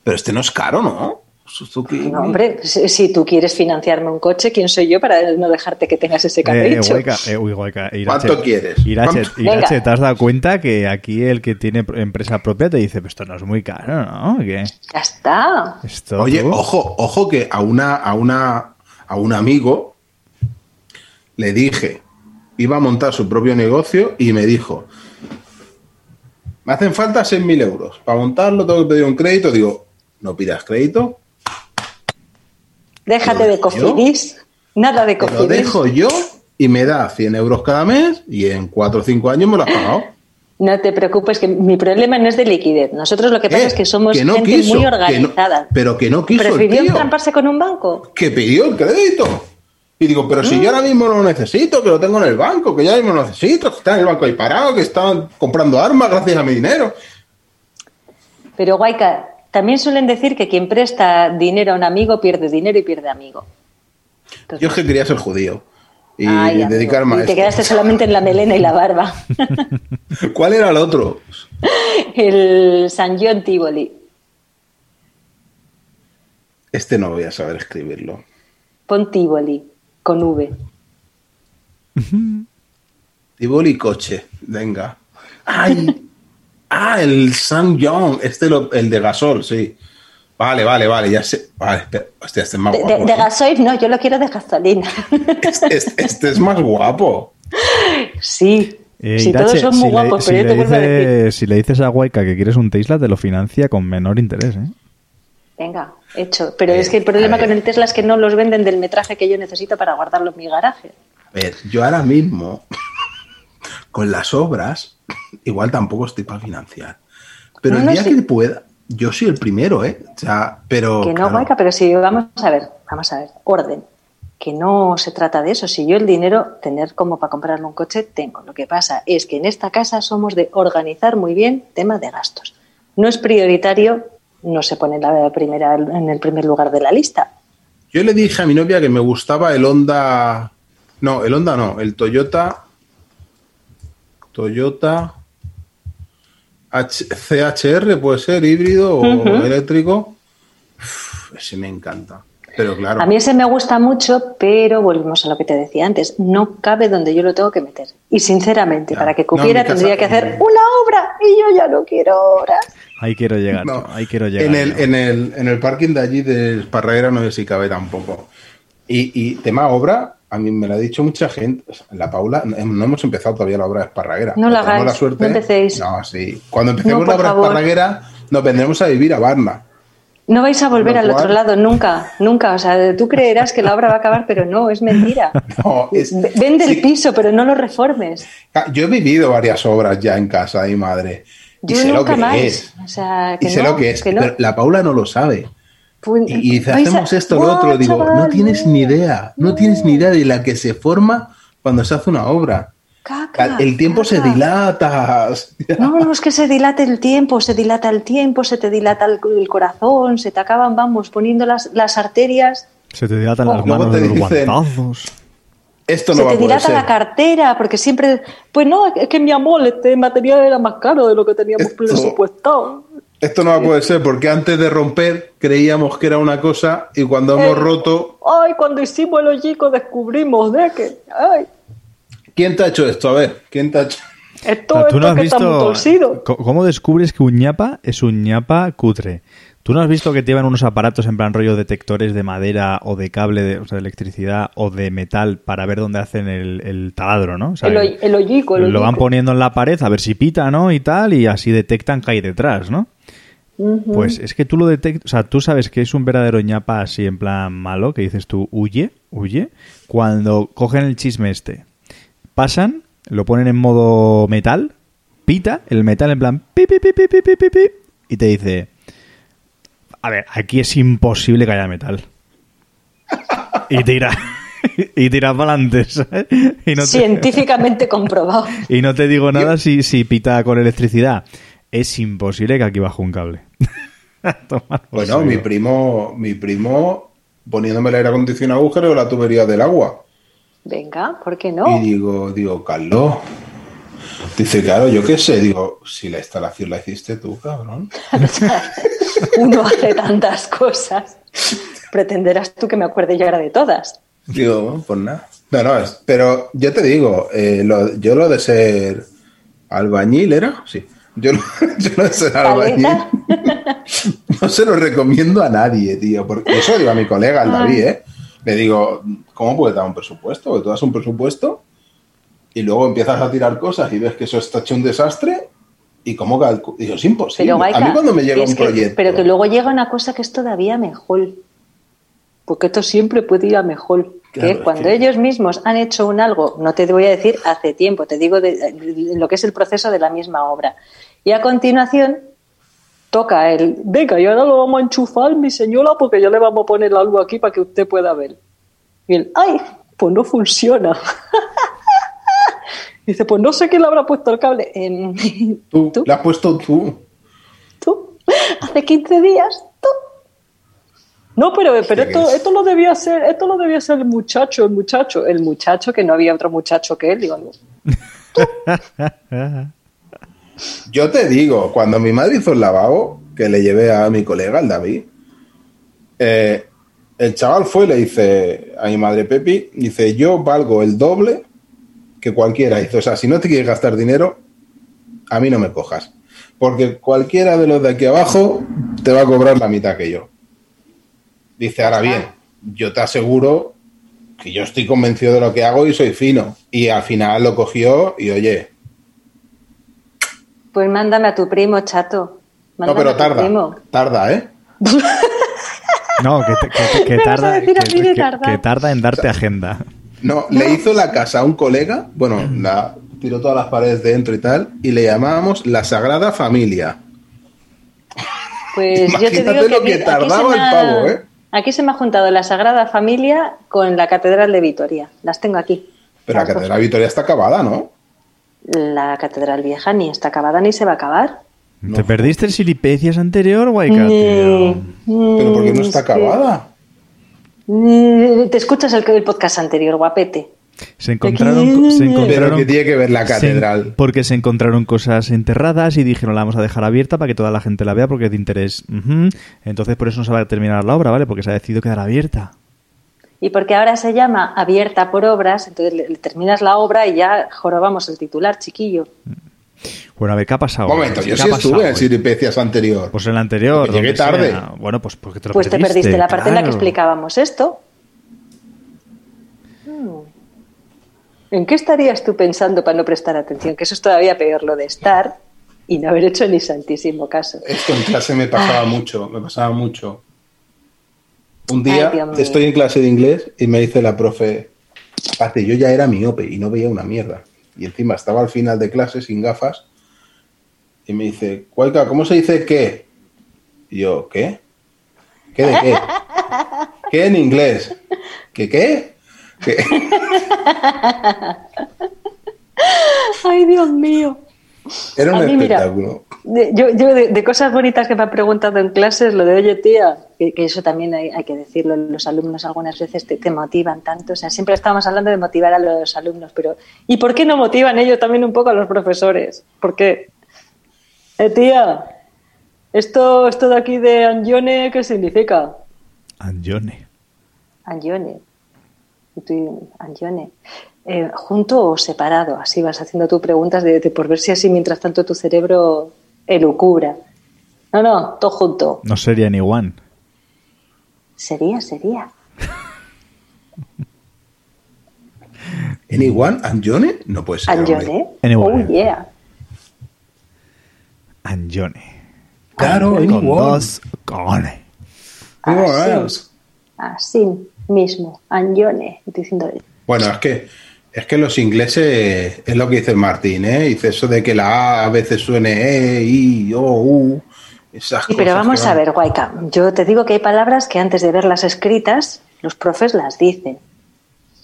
Pero este no es caro, ¿no? Suzuki. No, hombre, si, si tú quieres financiarme un coche, ¿quién soy yo para no dejarte que tengas ese Eh, eh, capricho? Eh, uy, Irache. ¿Cuánto quieres? Irache, ¿Cuánto? Irache. ¿te has dado cuenta que aquí el que tiene pr- empresa propia te dice, pues esto no es muy caro, ¿no? ¿Qué? Ya está. Esto, Oye, tú? ojo, ojo que a una, a una, a un amigo le dije, iba a montar su propio negocio y me dijo, me hacen falta 6.000 euros. Para montarlo tengo que pedir un crédito. Digo, no pidas crédito, Déjate de cofidis. Nada de te lo dejo yo y me da 100 euros cada mes y en 4 o 5 años me lo has pagado. No te preocupes, que mi problema no es de liquidez. Nosotros lo que pasa Eh, es que somos que no gente quiso, muy que no- organizada. pero que no quiso el ¿Prefirió tío. entramparse con un banco? que pidió el crédito. Y digo, pero si yo ahora mismo lo necesito, que lo tengo en el banco, que ya mismo lo necesito, que está en el banco ahí parado, que están comprando armas gracias a mi dinero. Pero, Guayca, también suelen decir que quien presta dinero a un amigo pierde dinero y pierde amigo. Entonces, Yo es que quería ser judío y ay, amigo, dedicarme a y te esto. quedaste solamente en la melena y la barba. ¿Cuál era el otro? el San John Tivoli. Este no voy a saber escribirlo. Pon Tivoli, con V. Tivoli coche, venga. ¡Ay! ah, el San John, este lo- el de gasol, sí. Vale, vale, vale, ya sé. Vale, espera. Hostia, este es más De, de- guapo. de ¿eh? gasoil no, yo lo quiero de gasolina. Este, este- este es más guapo. sí. Eh, sí, Irache, todos son muy si le- guapos, si pero yo le te vuelvo a decir. dices- Si le dices a Guayca que quieres un Tesla, te lo financia con menor interés, ¿eh? Venga, hecho. Pero Eh, es que el problema con el Tesla es que no los venden del metraje que yo necesito para guardarlo en mi garaje. A ver, yo ahora mismo, con las obras, igual tampoco estoy para financiar. Pero No, el no, día sí. que pueda, yo soy el primero, ¿eh? O sea, pero. que no, claro, Guayca, pero si vamos a ver, vamos a ver, orden. Que no se trata de eso. Si yo el dinero, tener como para comprarme un coche, tengo. Lo que pasa es que en esta casa somos de organizar muy bien tema de gastos. No es prioritario, no se pone en, la primera, en el primer lugar de la lista. Yo le dije a mi novia que me gustaba el Honda. No, el Honda no, el Toyota. Toyota. H- CHR puede ser híbrido o eléctrico. Uf, ese me encanta. Pero claro. A mí ese me gusta mucho, pero volvemos a lo que te decía antes. No cabe donde yo lo tengo que meter. Y sinceramente, Ya. para que cupiera tendría que hacer una obra y yo ya no quiero obras. Ahí quiero llegar, No, ahí quiero llegar. En el, en, el, en el parking de allí de Esparraguera no sé si cabe tampoco. Y, y tema obra, a mí me lo ha dicho mucha gente. La Paula, no hemos empezado todavía la obra de Esparraguera. No la hagáis, la suerte. no empecéis. No, sí. Cuando empecemos No, la obra de. Esparraguera, nos vendremos a vivir a Varna. No vais a volver Lo al otro lado nunca, nunca. O sea, tú creerás que la obra va a acabar, pero no, es mentira. No, es- Vende sí. el piso, pero no lo reformes. Ah, Yo he vivido varias obras ya en casa de mi madre. Y Yo lo nunca que más. es. O sea, que Y sé no, lo que es. que. Pero la Paula no lo sabe. Pues, Y, y dice, hacemos esto, lo Buah, otro. Digo, chaval, no tienes ni idea. No tienes ni idea de la que se forma cuando se hace una obra. Caca, El tiempo se caca. dilata. No, no es que se dilate el tiempo, se dilata el tiempo, se te dilata el, el corazón, se te acaban, vamos, poniendo las, las arterias, Se te dilatan Oh, las manos te de los dicen- guantazos. Esto no se va te a poder dilata ser. la cartera, porque siempre, pues no, es que mi amor, este material era más caro de lo que teníamos Esto- presupuestado. Esto no va a poder ser porque antes de romper creíamos que era una cosa y cuando hemos Eh. roto. Ay, cuando hicimos el hoyico descubrimos de que, ay, ¿Quién te ha hecho esto? A ver, ¿quién te ha hecho? esto, O sea, ¿Tú no esto has que está muy torcido. cómo descubres que un ñapa es un ñapa cutre? ¿Tú no has visto que te llevan unos aparatos en plan rollo detectores de madera o de cable, de, o sea, de electricidad o de metal para ver dónde hacen el, el taladro, ¿no? O sea, El, el hoyico, el lo van poniendo en la pared a ver si pita, ¿no? Y tal, y así detectan que hay detrás, ¿no? Pues es que tú lo detectas, o sea, tú sabes que es un verdadero ñapa así en plan malo, que dices tú, huye, huye, cuando cogen el chisme este, pasan, lo ponen en modo metal, pita, el metal en plan, pi, pi, pi, pi, pi, pi, pi, pi, y te dice, a ver, aquí es imposible que haya metal. Y tira, y tira para adelante, ¿sabes? Y no te- Científicamente comprobado. y no te digo nada si, si pita con electricidad. Es imposible que aquí baje un cable. Tomar Bueno, mi primo, mi primo poniéndome el aire acondicionado agujero de la tubería del agua. Venga, ¿por qué Y no? digo, digo, Carlos. Dice, claro, yo qué sé. Digo, si la instalación la hiciste tú, cabrón. Uno hace tantas cosas. Pretenderás tú que me acuerde yo ahora de todas. Digo, pues nada. No, no, es- pero yo te digo, eh, lo- yo lo de ser albañil era, sí. Yo, lo- yo lo de ser albañil no se lo recomiendo a nadie, tío. Porque eso digo a mi colega, al Ah. David, ¿eh? Le digo, ¿cómo puedes dar un presupuesto? Porque tú das un presupuesto y luego empiezas a tirar cosas y ves que eso está hecho un desastre. ¿Y cómo calculo? Digo, es imposible. Pero, a mí cuando me llega un que- proyecto. Pero que luego llega una cosa que es todavía mejor. Porque esto siempre puede ir a mejor. Claro, que cuando que- ellos mismos han hecho un algo, no te voy a decir hace tiempo, te digo de, de lo que es el proceso de la misma obra. Y a continuación toca el, venga, y ahora lo vamos a enchufar, mi señora, porque ya le vamos a poner algo aquí para que usted pueda ver. Y él, ay, pues no funciona. Dice, pues no sé quién le habrá puesto el cable. Em, Tú, ¿Tú? has puesto tú. tú, hace 15 días, tú. No, pero, pero esto, esto lo debía hacer, esto lo debía hacer el muchacho, el muchacho, el muchacho que no había otro muchacho que él, digo, no. Yo te digo, cuando mi madre hizo el lavabo, que le llevé a mi colega, el David, eh, el chaval fue y le dice a mi madre Pepi, dice, yo valgo el doble que cualquiera. Dice, o sea, si no te quieres gastar dinero, a mí no me cojas. Porque cualquiera de los de aquí abajo te va a cobrar la mitad que yo. Dice, ahora bien, yo te aseguro que yo estoy convencido de lo que hago y soy fino. Y al final lo cogió y oye, Pues mándame a tu primo, chato. no, pero a tu tarda, primo. tarda, ¿eh? No, que, que- que- que tarda, que tarda en darte agenda. No, le hizo la casa a un colega, bueno, la tiró todas las paredes dentro y tal, y le llamábamos la Sagrada Familia. Pues yo te Imagínate digo que, lo que aquí se tardaba me el ha- pavo, ¿eh? Aquí se me ha juntado la Sagrada Familia con la Catedral de Vitoria. Las tengo aquí. Pero la. Catedral Victoria está acabada, ¿no? La Catedral Vieja ni está acabada ni se va a acabar. ¿Te perdiste el Silipecias anterior, tío? Pero ¿por qué no está acabada? Ni- Te escuchas el, el podcast anterior, guapete. Se encontraron, se Pero encontraron que tiene que ver la se- catedral. porque se encontraron cosas enterradas y dijeron la vamos a dejar abierta para que toda la gente la vea porque es de interés. Entonces por eso no se va a terminar la obra, ¿vale? Porque se ha decidido quedar abierta. Y porque ahora se llama abierta por obras, entonces le, le terminas la obra y ya jorobamos el titular, chiquillo. Bueno, a ver, ¿qué ha pasado? Un momento, ¿Qué yo sí estuve en? Siripecias anterior. Pues en la anterior. Porque llegué tarde. sea. Bueno, pues porque te lo Pues te perdiste la parte en la que explicábamos esto. Hmm. ¿En qué estarías tú pensando para no prestar atención? Que eso es todavía peor, lo de estar y no haber hecho ni santísimo caso. Esto en clase me pasaba mucho, me pasaba mucho. Un día Ay, estoy en clase de inglés y me dice la profe, aparte yo ya era miope y no veía una mierda. Y encima estaba al final de clase sin gafas y me dice, Cuaica, ¿cómo se dice qué? Y yo, ¿qué? ¿Qué de qué? ¿Qué en inglés? ¿Qué qué? ¿Qué? Ay, Dios mío. Era un A mí, mira, espectáculo. De- Yo, yo de, de cosas bonitas que me han preguntado en clases, lo de oye tía, que, que eso también hay, hay que decirlo, los alumnos algunas veces te, te motivan tanto, o sea, siempre estábamos hablando de motivar a los alumnos, pero ¿y por qué no motivan ellos también un poco a los profesores? ¿Por qué? Eh, tía, esto, esto de aquí de Angione, ¿qué significa? Angione. Angione. Angione. Eh, junto o separado, así vas haciendo tú preguntas de, de por ver si así mientras tanto tu cerebro elucubra. No, no, todo junto. No sería ni one. Sería, sería. ¿Anyone? ¿Angione? No puede ser. Anyone. Oh, yeah. Angione. Claro, Con anyone. dos cojones. Anyone Así, así mismo. Estoy diciendo, Bueno, es que es que los ingleses es lo que dice Martín, ¿eh? Dice eso de que la A a veces suene E, I, O, U. Esas Sí, pero cosas vamos que a ver, Guayca. Yo te digo que hay palabras que antes de verlas escritas, los profes las dicen.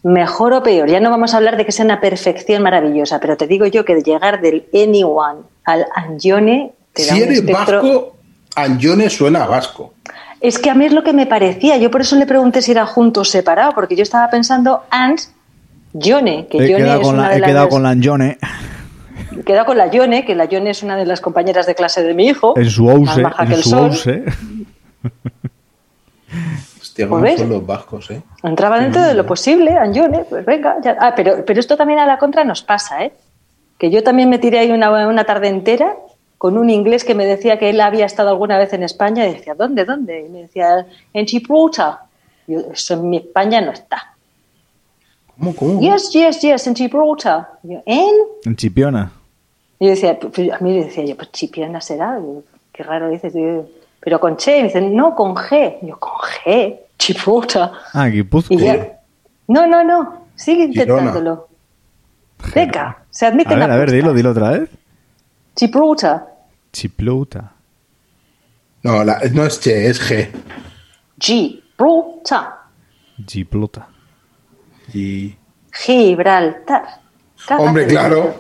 Mejor o peor. Ya no vamos a hablar de que sea una perfección maravillosa, pero te digo yo que de llegar del anyone al angione te da Si un eres espectro. vasco, Angione suena a vasco. Es que a mí es lo que me parecía. Yo por eso le pregunté si era junto o separado, porque yo estaba pensando and Yone, que He Yone quedado, es con una la, de he las- quedado con la Angione he quedado con la Yone, que la Yone es una de las compañeras de clase de mi hijo. en su más house. que En el su sol. house. Hostia, cómo Pues ves. son los vascos, ¿eh? Entraba dentro de lo posible, Anjone, pues venga. ya- Ah, pero, pero esto también a la contra nos pasa, ¿eh? Que yo también me tiré ahí una, una tarde entera con un inglés que me decía que él había estado alguna vez en España y decía, ¿dónde, dónde? Y me decía, en. Y yo, eso en mi España no está. ¿Cómo, cómo? Yes, yes, yes, en Gibraltar. Y yo, ¿en? En Chipiona. Y yo decía, pues, a mí decía yo, pues Chipiona será, yo, qué raro dices, yo, pero con Che, me dicen, no, con G. Y yo, con G, Gibraltar. Ah, Guipúzcoa. ya, no, no, no, sigue intentándolo. Venga, se admite A ver, la a ver, dilo, dilo otra vez. Gibraltar, Chiplouta. No, la- no es Che, es G. Gibraltar, Giplota. Y... Gibraltar. Hombre, claro.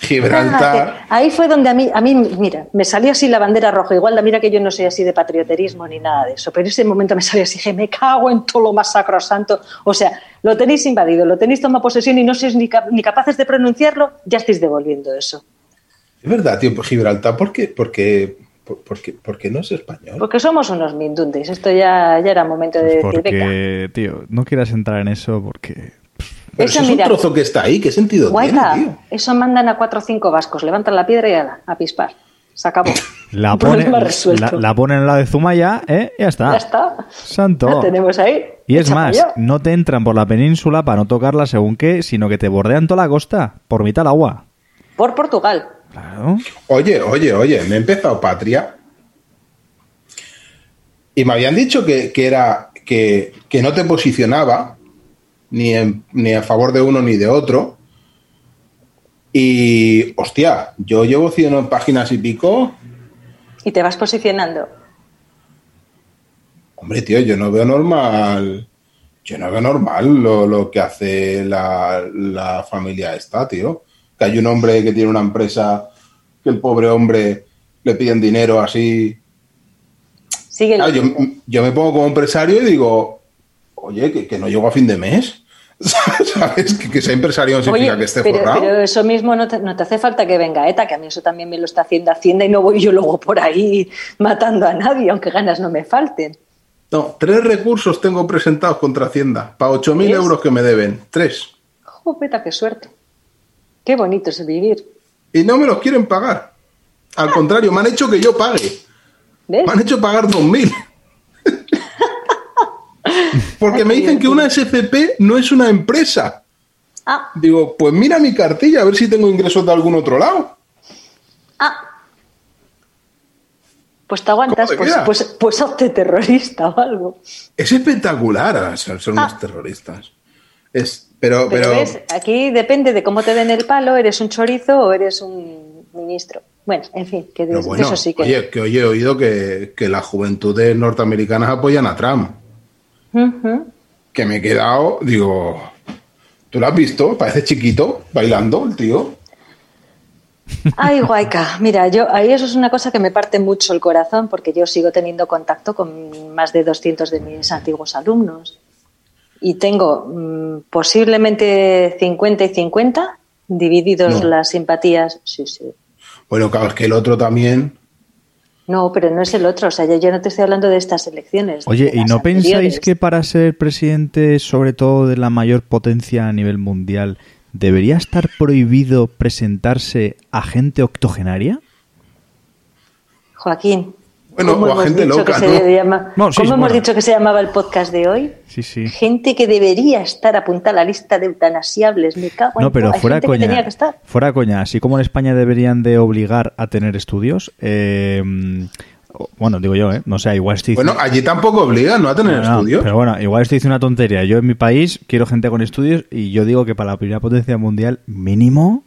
Gibraltar. Ahí fue donde a mí, a mí, mira, me salió así la bandera roja. Igual, mira que yo no soy así de patrioterismo ni nada de eso, pero ese momento me salió así, dije, me cago en todo lo más sacrosanto. O sea, lo tenéis invadido, lo tenéis tomado posesión y no sois ni, cap- ni capaces de pronunciarlo, ya estáis devolviendo eso. Es verdad, tío, pues Gibraltar, ¿por qué? Porque, por, porque, porque no es español. Porque somos unos mindundis. Esto ya, ya era momento de Pues decir, porque, tío, no quieras entrar en eso porque... Pero Eso, eso es mira. un trozo que está ahí, ¿qué sentido Guaita, tiene, tío? eso mandan a cuatro o cinco vascos, levantan la piedra y ala, a pispar. Se acabó. La ponen, la, la ponen en la de Zumaya, ¿eh? Ya está. Ya está. Santo. La tenemos ahí. Y es más, no te entran por la península para no tocarla según qué, sino que te bordean toda la costa, por mitad del agua. Por Portugal. Claro. Oye, oye, oye, me he empezado patria. Y me habían dicho que, que era que, que no te posicionaba ni, en- ni a favor de uno ni de otro. Y, hostia, yo llevo 100 páginas y pico. Y te vas posicionando. Hombre, tío, yo no veo normal. Yo no veo normal lo, lo que hace la, la familia esta, tío. Que hay un hombre que tiene una empresa que el pobre hombre le piden dinero así. Sigue. Claro, yo, yo me pongo como empresario y digo, oye, que, que no llego a fin de mes. ¿Sabes? Que, que sea empresario no significa Oye, que esté pero, forrado. pero eso mismo no te, no te hace falta que venga ETA, que a mí eso también me lo está haciendo Hacienda y no voy yo luego por ahí matando a nadie, aunque ganas no me falten. No, tres recursos tengo presentados contra Hacienda. Para 8.000 ¿Ves? euros que me deben. Tres. Jopeta, qué suerte. Qué bonito es vivir. Y no me los quieren pagar. Al contrario, me han hecho que yo pague. ¿Ves? Me han hecho pagar 2.000. Porque me dicen que una SCP no es una empresa. Ah, Digo, pues mira mi cartilla, a ver si tengo ingresos de algún otro lado. ah. Pues te aguantas, ¿Cómo te pues, pues, pues hazte terrorista o algo. Es espectacular, ah, son, son unos Ah. terroristas. Es, pero, Pero, pero, ves, aquí depende de cómo te den el palo, eres un chorizo o eres un ministro. Bueno, en fin, que de, bueno, eso sí que. oye, que hoy he oído que, que las juventudes norteamericanas apoyan a Trump. Que me he quedado, digo, ¿tú lo has visto? Parece chiquito, bailando el tío. Ay, guayca, mira, yo ahí eso es una cosa que me parte mucho el corazón porque yo sigo teniendo contacto con más de 200 de mis antiguos alumnos y tengo mm, posiblemente 50 y 50 divididos No. las simpatías. Sí, sí. Bueno, claro, es que el otro también. No, pero no es el otro, o sea, yo, yo no te estoy hablando de estas elecciones. Oye, ¿y no pensáis que para ser presidente, sobre todo de la mayor potencia a nivel mundial, debería estar prohibido presentarse a gente octogenaria? Joaquín, Bueno, ¿cómo o a hemos gente dicho loca, que ¿no? se llama- No, sí, ¿Cómo sí, hemos bueno. dicho que se llamaba el podcast de hoy? Sí, sí. Gente que debería estar apuntada a la lista de eutanasiables. Me cago en No, pero todo. Hay fuera gente que coña. tenía que estar. Fuera coña, así como en España deberían de obligar a tener estudios, eh, bueno, digo yo, ¿eh? No sé, igual estoy Bueno, allí tampoco obligan, ¿no? A tener No, no, estudios. Pero bueno, igual estoy diciendo una tontería. Yo en mi país quiero gente con estudios y yo digo que para la primera potencia mundial, mínimo,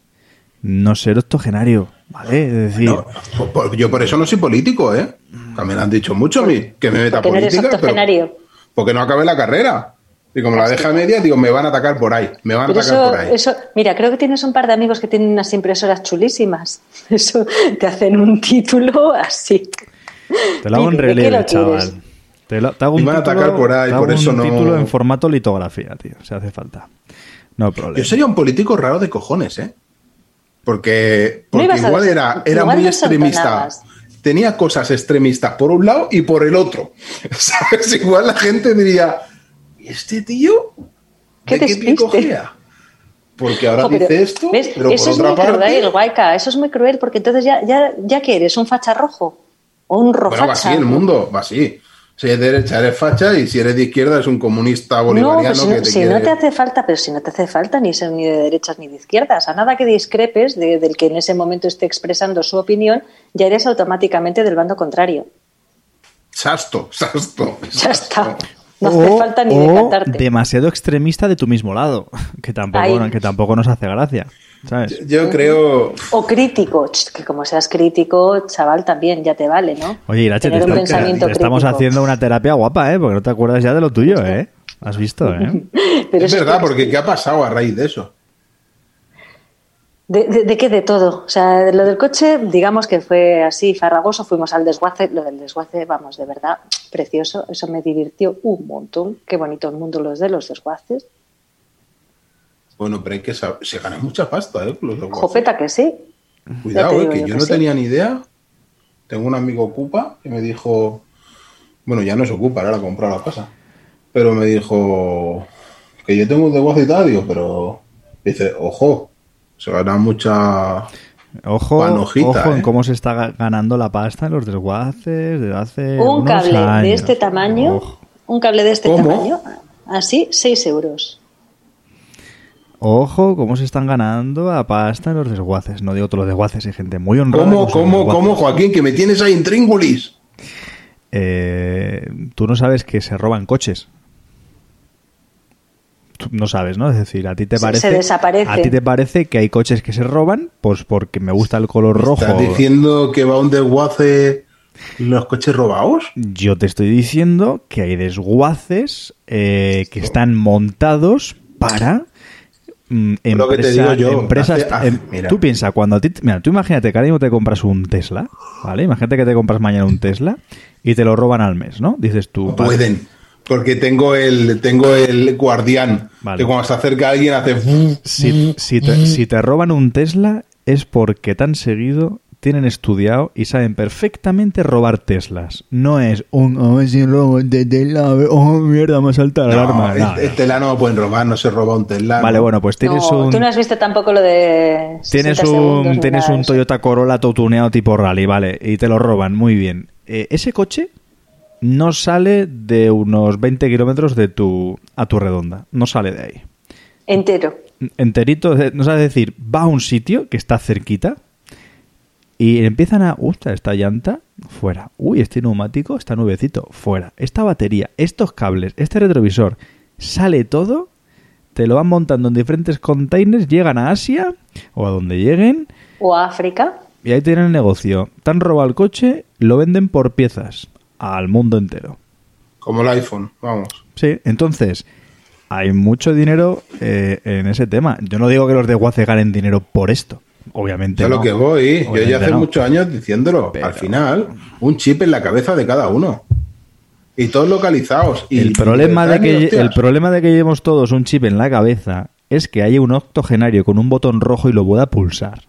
no ser octogenario, ¿vale? Es decir, No, po- po- yo por eso no soy político, ¿eh? Lo han dicho mucho a mí, que me meta Porque no eres política, pero octogenario. porque no acabé la carrera. Y como la deja a media, digo, me van a atacar por ahí, me van a atacar eso, por ahí. eso, mira, creo que tienes un par de amigos que tienen unas impresoras chulísimas. Eso te hacen un título así. te lo hago en Dime, ¿de qué relieve, chaval. Te, lo, te hago Me un van a título, atacar por ahí, por eso un no- título en formato litografía, tío, si hace falta. No hay problema. Yo sería un político raro de cojones, ¿eh? Porque, porque igual era, era igual muy extremista. tenía cosas extremistas por un lado y por el otro. ¿Sabes? Igual la gente diría, ¿y este tío? ¿Qué ¿De qué cogea? Porque ahora pero, dice esto, ¿ves? pero eso por es otra muy parte... cruel, Guayca, eso es muy cruel porque entonces ya, ya, ya que eres un facha rojo o un rojacha. Bueno, va así el mundo, va así. Si eres de derecha eres facha y si eres de izquierda es un comunista No, bolivariano pues si, que no, te si quiere... no te hace falta, pero si no te hace falta ni ser ni de derechas ni de izquierdas, a nada que discrepes de- del que en ese momento esté expresando su opinión, ya eres automáticamente del bando contrario. Sasto, sasto. Ya está. No hace O- falta ni o decantarte. demasiado extremista de tu mismo lado, que tampoco, que tampoco nos hace gracia. ¿Sabes? Yo creo... O crítico, que como seas crítico, chaval, también ya te vale, ¿no? Oye, Irache, te, está- estamos crítico. haciendo una terapia guapa, ¿eh? Porque no te acuerdas ya de lo tuyo, ¿eh? Has visto, ¿eh? Pero es verdad, que- porque ¿qué ha pasado a raíz de eso? ¿De, de, de qué? De todo. O sea, lo del coche, digamos que fue así farragoso. Fuimos al desguace. Lo del desguace, vamos, de verdad, precioso. Eso me divirtió un montón. Qué bonito el mundo los de los desguaces. Bueno, pero hay que saber... Se gana mucha pasta, ¿eh? los. Jopeta que sí. Cuidado, eh, que yo yo que no sí. tenía ni idea. Tengo un amigo ocupa que me dijo, bueno, ya no se ocupa, ahora la compró la casa. Pero me dijo que yo tengo un desguace y tal, digo, pero dice, ojo, se gana mucha. Ojo, Panojita, ojo en ¿eh? cómo se está ga- ganando la pasta en los desguaces desde hace un unos cable de este tamaño, Ojo. un cable de este ¿Cómo? tamaño, así, 6 euros. Ojo, cómo se están ganando la pasta en los desguaces. No digo todos los desguaces, hay gente muy honrada. ¿Cómo, cómo, cómo, Joaquín, que me tienes ahí en tríngulis? Eh, tú no sabes que se roban coches. Tú no sabes, ¿no? Es decir, a ti te Se- parece. se desaparece. A ti te parece que hay coches que se roban, pues porque me gusta el color rojo. ¿Estás diciendo que va un desguace los coches robados? Yo te estoy diciendo que hay desguaces eh, que están montados para mm, Lo que te digo yo, empresas. hace- hace- em, mira. tú piensas, cuando a ti. Mira, tú imagínate que ahora mismo te compras un Tesla, ¿vale? Imagínate que te compras mañana un Tesla y te lo roban al mes, ¿no? Dices tú. No vale, pueden. Porque tengo el, tengo el guardián. Vale. Que cuando se acerca alguien hace. Si, si te, si te roban un Tesla es porque tan seguido tienen estudiado y saben perfectamente robar Teslas. No es un a ver si robo de Tesla, oh mierda, me salta la No, alarma. el, No, el no. Tesla no lo pueden robar, no se roba un Tesla. Vale, ¿no? bueno, pues tienes No, un tú no has visto tampoco lo de. 60 tienes segundos un tienes un. Toyota Corolla todo tuneado tipo rally, vale, y te lo roban, muy bien. Eh, ese coche no sale de unos 20 kilómetros de tu a tu redonda, no sale de ahí. Entero. enterito, eh, no sabes decir, va a un sitio que está cerquita y empiezan a, usta, esta llanta, fuera. Uy, este neumático está nuevecito, fuera. Esta batería, estos cables, este retrovisor, sale todo, te lo van montando en diferentes containers, llegan a Asia o a donde lleguen O África. y ahí tienen el negocio. Te han robado el coche, lo venden por piezas al mundo entero. Como el iPhone, vamos. Sí, entonces hay mucho dinero eh, en ese tema. Yo no digo que los de Guace ganen dinero por esto, obviamente. No. lo que voy, yo ya hace no. muchos años diciéndolo. Pero- Al final, un chip en la cabeza de cada uno. Y todos localizados. Y el problema de que hostias. el problema de que llevemos todos un chip en la cabeza es que haya un octogenario con un botón rojo y lo pueda pulsar.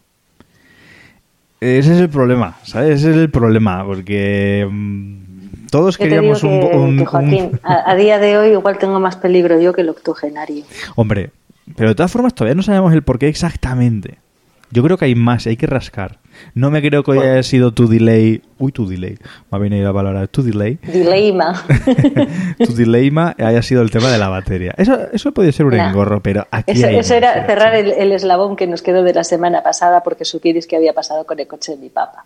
Ese es el problema, ¿sabes? Ese es el problema, porque mm, todos Yo te digo queríamos un, que, un- que, Joaquín, un- a, a día de hoy igual tengo más peligro yo que el octogenario. Hombre, pero de todas formas todavía no sabemos el por qué exactamente. Yo creo que hay más, hay que rascar. No me creo que hoy haya sido tu delay. Uy, tu delay. Me ha venido la palabra tu delay. Dilema. tu dileima haya sido el tema de la batería. Eso, eso puede ser un Nah. engorro, pero aquí Eso, hay eso era cerrar el, el eslabón que nos quedó de la semana pasada porque supierais que había pasado con el coche de mi papá.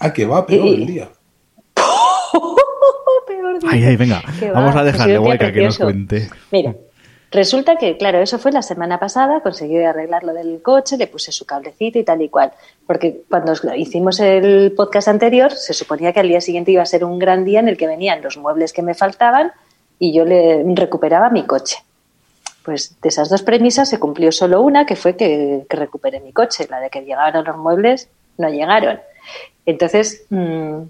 Ah, que va peor Y- el día. Peor día. Ay, ay, venga. Vamos va, a ha dejarle Guayca que nos cuente. Mira, resulta que, claro, eso fue la semana pasada, conseguí arreglar lo del coche, le puse su cablecito y tal y cual. Porque cuando hicimos el podcast anterior, se suponía que al día siguiente iba a ser un gran día en el que venían los muebles que me faltaban y yo le recuperaba mi coche. Pues de esas dos premisas se cumplió solo una, que fue que, recuperé mi coche. La de que llegaron los muebles, no llegaron. Entonces, mm,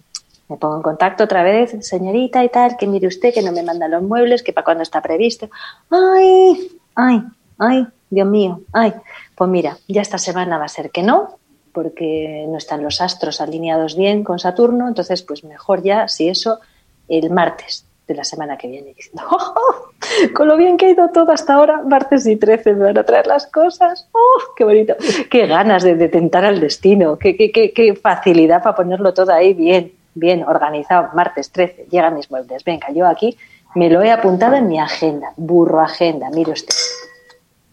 me pongo en contacto otra vez, señorita y tal, que mire usted que no me manda los muebles, que para cuándo está previsto. Ay, ay, ay, Dios mío, ay. Pues mira, ya esta semana va a ser que no, porque no están los astros alineados bien con Saturno, entonces pues mejor ya, si eso, el martes de la semana que viene, diciendo, "Oh, con lo bien que ha ido todo hasta ahora, martes y 13 me van a traer las cosas, ¡oh, qué bonito! Qué ganas de, de tentar al destino, qué, qué, qué, qué facilidad para ponerlo todo ahí bien, bien organizado, martes 13, llegan mis muebles, venga, yo aquí me lo he apuntado en mi agenda, burro agenda, mire usted,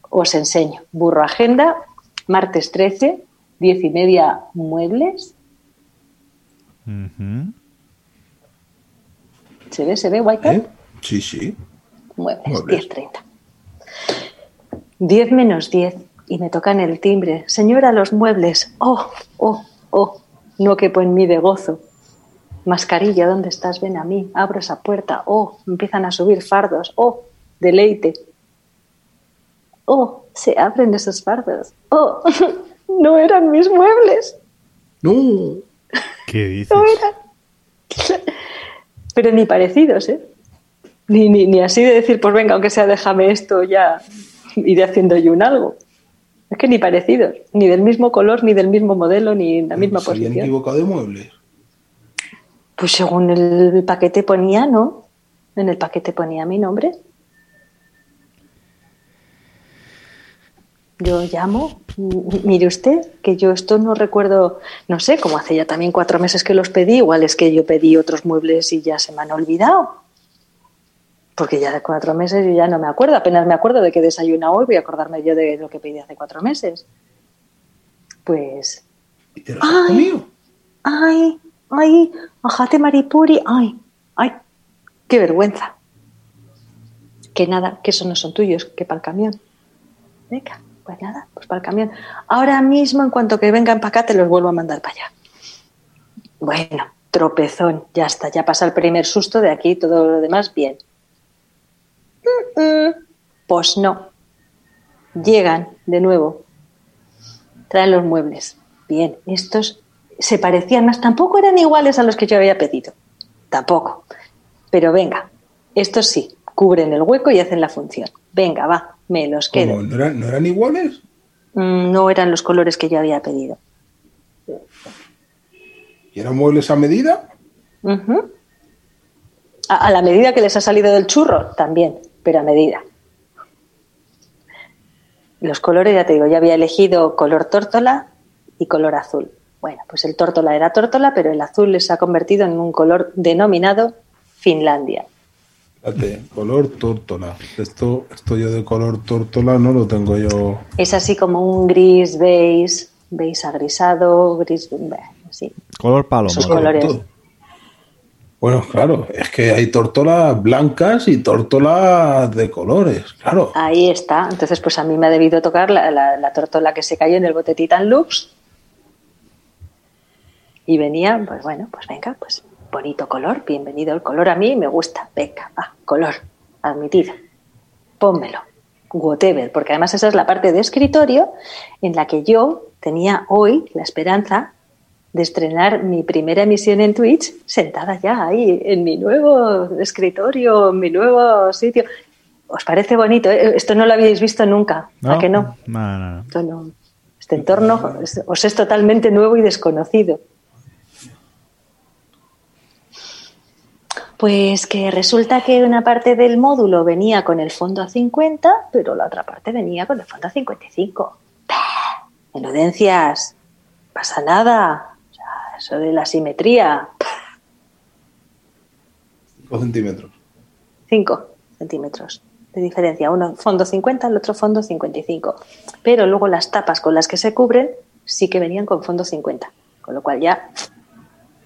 os enseño, burro agenda, martes 13, 10 y media muebles, Ujú. ¿se ve, se ve, White ¿Eh? Sí, sí. Muebles, Muebles. 10.30. 10 menos 10 y me tocan el timbre. Señora, los muebles. Oh, oh, oh. No quepo en mí de gozo. Mascarilla, ¿dónde estás? Ven a mí. Abro esa puerta. Oh, empiezan a subir fardos. Oh, deleite. Oh, se abren esos fardos. Oh, no eran mis muebles. No. ¿Qué dices? No eran. Pero ni parecidos, ¿eh? Ni, ni, ni así de decir, pues venga, aunque sea déjame esto, ya iré haciendo yo un algo. Es que ni parecidos, ni del mismo color, ni del mismo modelo, ni en la misma ¿Se habían posición. equivocado de muebles? Pues según el paquete ponía, ¿no? En el paquete ponía mi nombre. Yo llamo, mire usted, que yo esto no recuerdo, no sé, como hace ya también cuatro meses que los pedí, igual es que yo pedí otros muebles y ya se me han olvidado. Porque ya de cuatro meses yo ya no me acuerdo, apenas me acuerdo de que desayuna hoy, voy a acordarme yo de lo que pedí hace cuatro meses. Pues ¿Y te los has Ay. comido? Ay, ay, ajate maripuri, ay, ay, qué vergüenza. Que nada, que esos no son tuyos, que para el camión. Venga, pues nada, pues para el camión. Ahora mismo, en cuanto que vengan para acá, te los vuelvo a mandar para allá. Bueno, tropezón, ya está, ya pasa el primer susto de aquí, todo lo demás bien. Pues no. Llegan de nuevo traen los muebles. Bien, estos se parecían más, tampoco eran iguales a los que yo había pedido, tampoco. Pero venga, estos sí, cubren el hueco y hacen la función. Venga, va, me los quedo. ¿No eran, ¿No eran iguales? Mm, No eran los colores que yo había pedido. ¿Y eran muebles a medida? A, a la medida que les ha salido del churro, también, pero a medida. Los colores, ya te digo, ya había elegido color tórtola y color azul. Bueno, pues el tórtola era tórtola, pero el azul les ha convertido en un color denominado Finlandia. Fíjate, color tórtola. Esto, esto yo de color tórtola no lo tengo yo. Es así como un gris beige, beige agrisado, gris, así. Color palomo. Esos colores. Todo. Bueno, claro, es que hay tórtolas blancas y tórtolas de colores, claro. Ahí está. Entonces, pues a mí me ha debido tocar la, la, la tórtola que se cayó en el bote Titan Lux. Y venía, pues bueno, pues venga, pues bonito color, bienvenido el color a mí, me gusta, venga, va, color, admitido, pónmelo, whatever, porque además esa es la parte de escritorio en la que yo tenía hoy la esperanza de estrenar mi primera emisión en Twitch sentada ya ahí en mi nuevo escritorio, en mi nuevo sitio. ¿Os parece bonito? eh? Esto no lo habíais visto nunca, ¿a que no? No, no, no. Esto no. Este entorno os es totalmente nuevo y desconocido. Pues que resulta que una parte del módulo venía con el fondo a 50, pero la otra parte venía con el fondo a 55. ¡Pah! Menudencias, pasa nada. O sea, eso de la simetría, 5 centímetros. 5 centímetros de diferencia. Uno fondo 50, el otro fondo 55. Pero luego las tapas con las que se cubren sí que venían con fondo 50. Con lo cual ya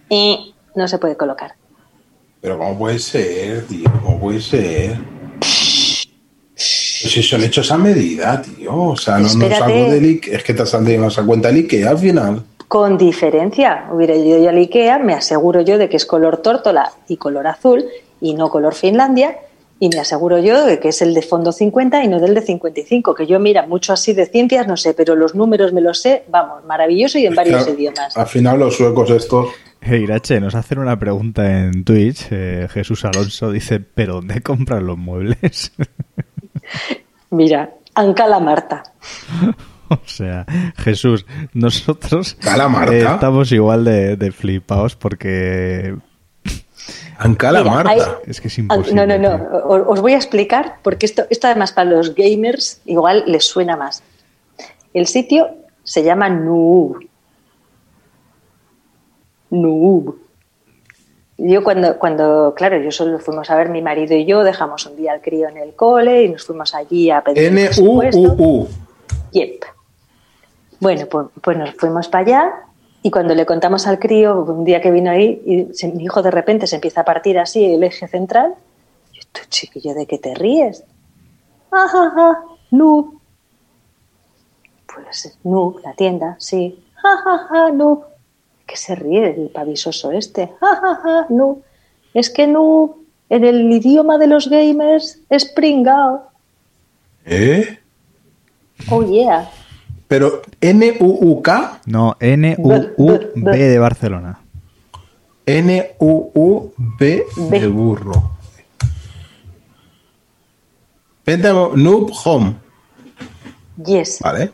eh, no se puede colocar. Pero ¿cómo puede ser, tío? ¿Cómo puede ser? Pues si son hechos a medida, tío. O sea, no, no es Espérate. algo del Ikea. Es que te has salido más a cuenta el Ikea al final. Con diferencia. Hubiera ido yo al Ikea, me aseguro yo de que es color tórtola y color azul y no color Finlandia. Y me aseguro yo de que es el de fondo 50 y no del de 55. Que yo, mira, mucho así de ciencias no sé, pero los números me los sé, vamos, maravilloso y en varios idiomas. Al final los suecos estos... Hey, Irache, nos hacen una pregunta en Twitch. eh, Jesús Alonso dice, ¿pero dónde compran los muebles? Mira, Ancala Marta. O sea, Jesús, nosotros eh, estamos igual de, de flipados porque Ancala Mira, Marta. hay- es que es imposible. No, no, no. Os voy a explicar, porque esto, esto además para los gamers igual les suena más. El sitio se llama Noob. Noob. Yo cuando, cuando, claro, yo solo fuimos a ver mi marido y yo, dejamos un día al crío en el cole y nos fuimos allí a pedir. N-U-U-U. Yep. Bueno, pues, pues nos fuimos para allá y cuando le contamos al crío, un día que vino ahí, y se- mi hijo de repente se empieza a partir así el eje central. Y tú, chiquillo, ¿de qué te ríes? Ajaja, noob. Pues noob, la tienda, sí. Jajaja, noob. ¿Qué se ríe el pavisoso este? Jajaja, noob. Es que noob, en el idioma de los gamers, es pringao. ¿Eh? Oh yeah. Pero N-U-U-K, No, N-U-U-B de Barcelona. N-U-U-B de B. burro. Vente a Noob Home. Yes. Vale,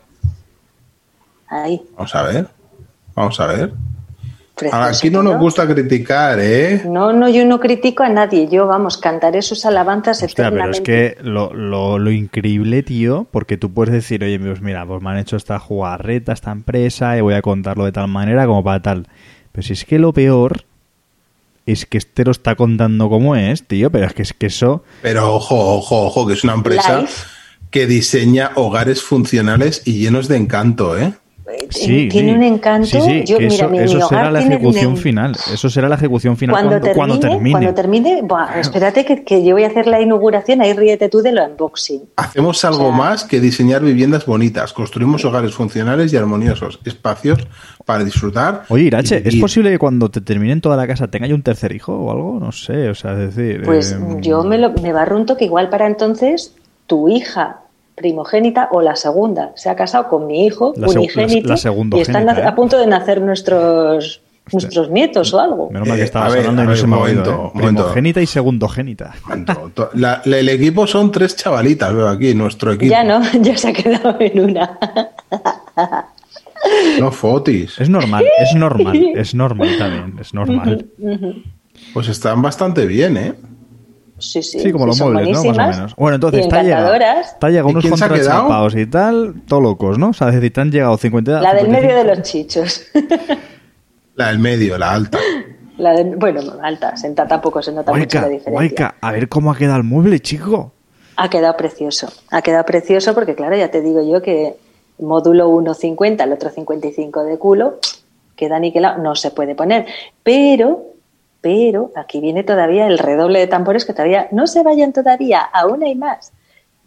Ahí. vamos a ver. Vamos a ver. Precioso, Aquí no nos gusta criticar, ¿eh? No, no, yo no critico a nadie. Yo, vamos, cantaré sus alabanzas Hostia, pero es eternamente. que lo, lo, lo increíble, tío, porque tú puedes decir, oye, pues mira, pues me han hecho esta jugarreta, esta empresa, y voy a contarlo de tal manera como para tal. Pero si es que lo peor es que este lo está contando como es, tío, pero es que es que eso... Pero ojo, ojo, ojo, que es una empresa Life. que diseña hogares funcionales y llenos de encanto, ¿eh? Sí, tiene sí. un encanto. Sí, sí, Yo, mira, eso, mi, mi eso será hogar la tiene ejecución un- final. Eso será la ejecución final Cuando, cuando, termine, cuando termine. cuando termine, buah, espérate que, que yo voy a hacer la inauguración, ahí ríete tú de lo unboxing. Hacemos algo O sea- más que diseñar viviendas bonitas. Construimos hogares funcionales y armoniosos, espacios para disfrutar. Oye, Irache, ¿es posible que cuando te terminen toda la casa tenga yo un tercer hijo o algo? No sé, o sea, es decir... Pues eh, yo me, lo, me barrunto que igual para entonces tu hija primogénita o la segunda se ha casado con mi hijo La seg- unigénito la- la segundogénita, y están a, ¿eh? a punto de nacer nuestros nuestros nietos o algo. Menos mal que Eh, estabas hablando y a no ver, se me ha un oído, momento, ¿eh? momento. Primogénita y segundogénita. La- el equipo son tres chavalitas, veo aquí, nuestro equipo. Ya no, ya se ha quedado en una. No fotis. Es normal, es normal, es normal también, es normal. Pues están bastante bien, ¿eh? Sí, sí, Sí, como los son muebles, ¿no? Más o menos. Bueno, entonces, llegado ¿Y unos quién se ha contratos quedado? chapados y tal, todo locos, ¿no? O sea, es decir, te han llegado 50 La del medio de 55. los chichos. La del medio, la alta. La de- bueno, alta, sentada tampoco se nota mucho la diferencia. guayca, a ver cómo ha quedado el mueble, chico. Ha quedado precioso. Ha quedado precioso porque, claro, ya te digo yo que módulo 1,50, el otro 55 de culo, queda aniquilado, no se puede poner. Pero, pero, aquí viene todavía el redoble de tambores que todavía no se vayan todavía, aún hay más.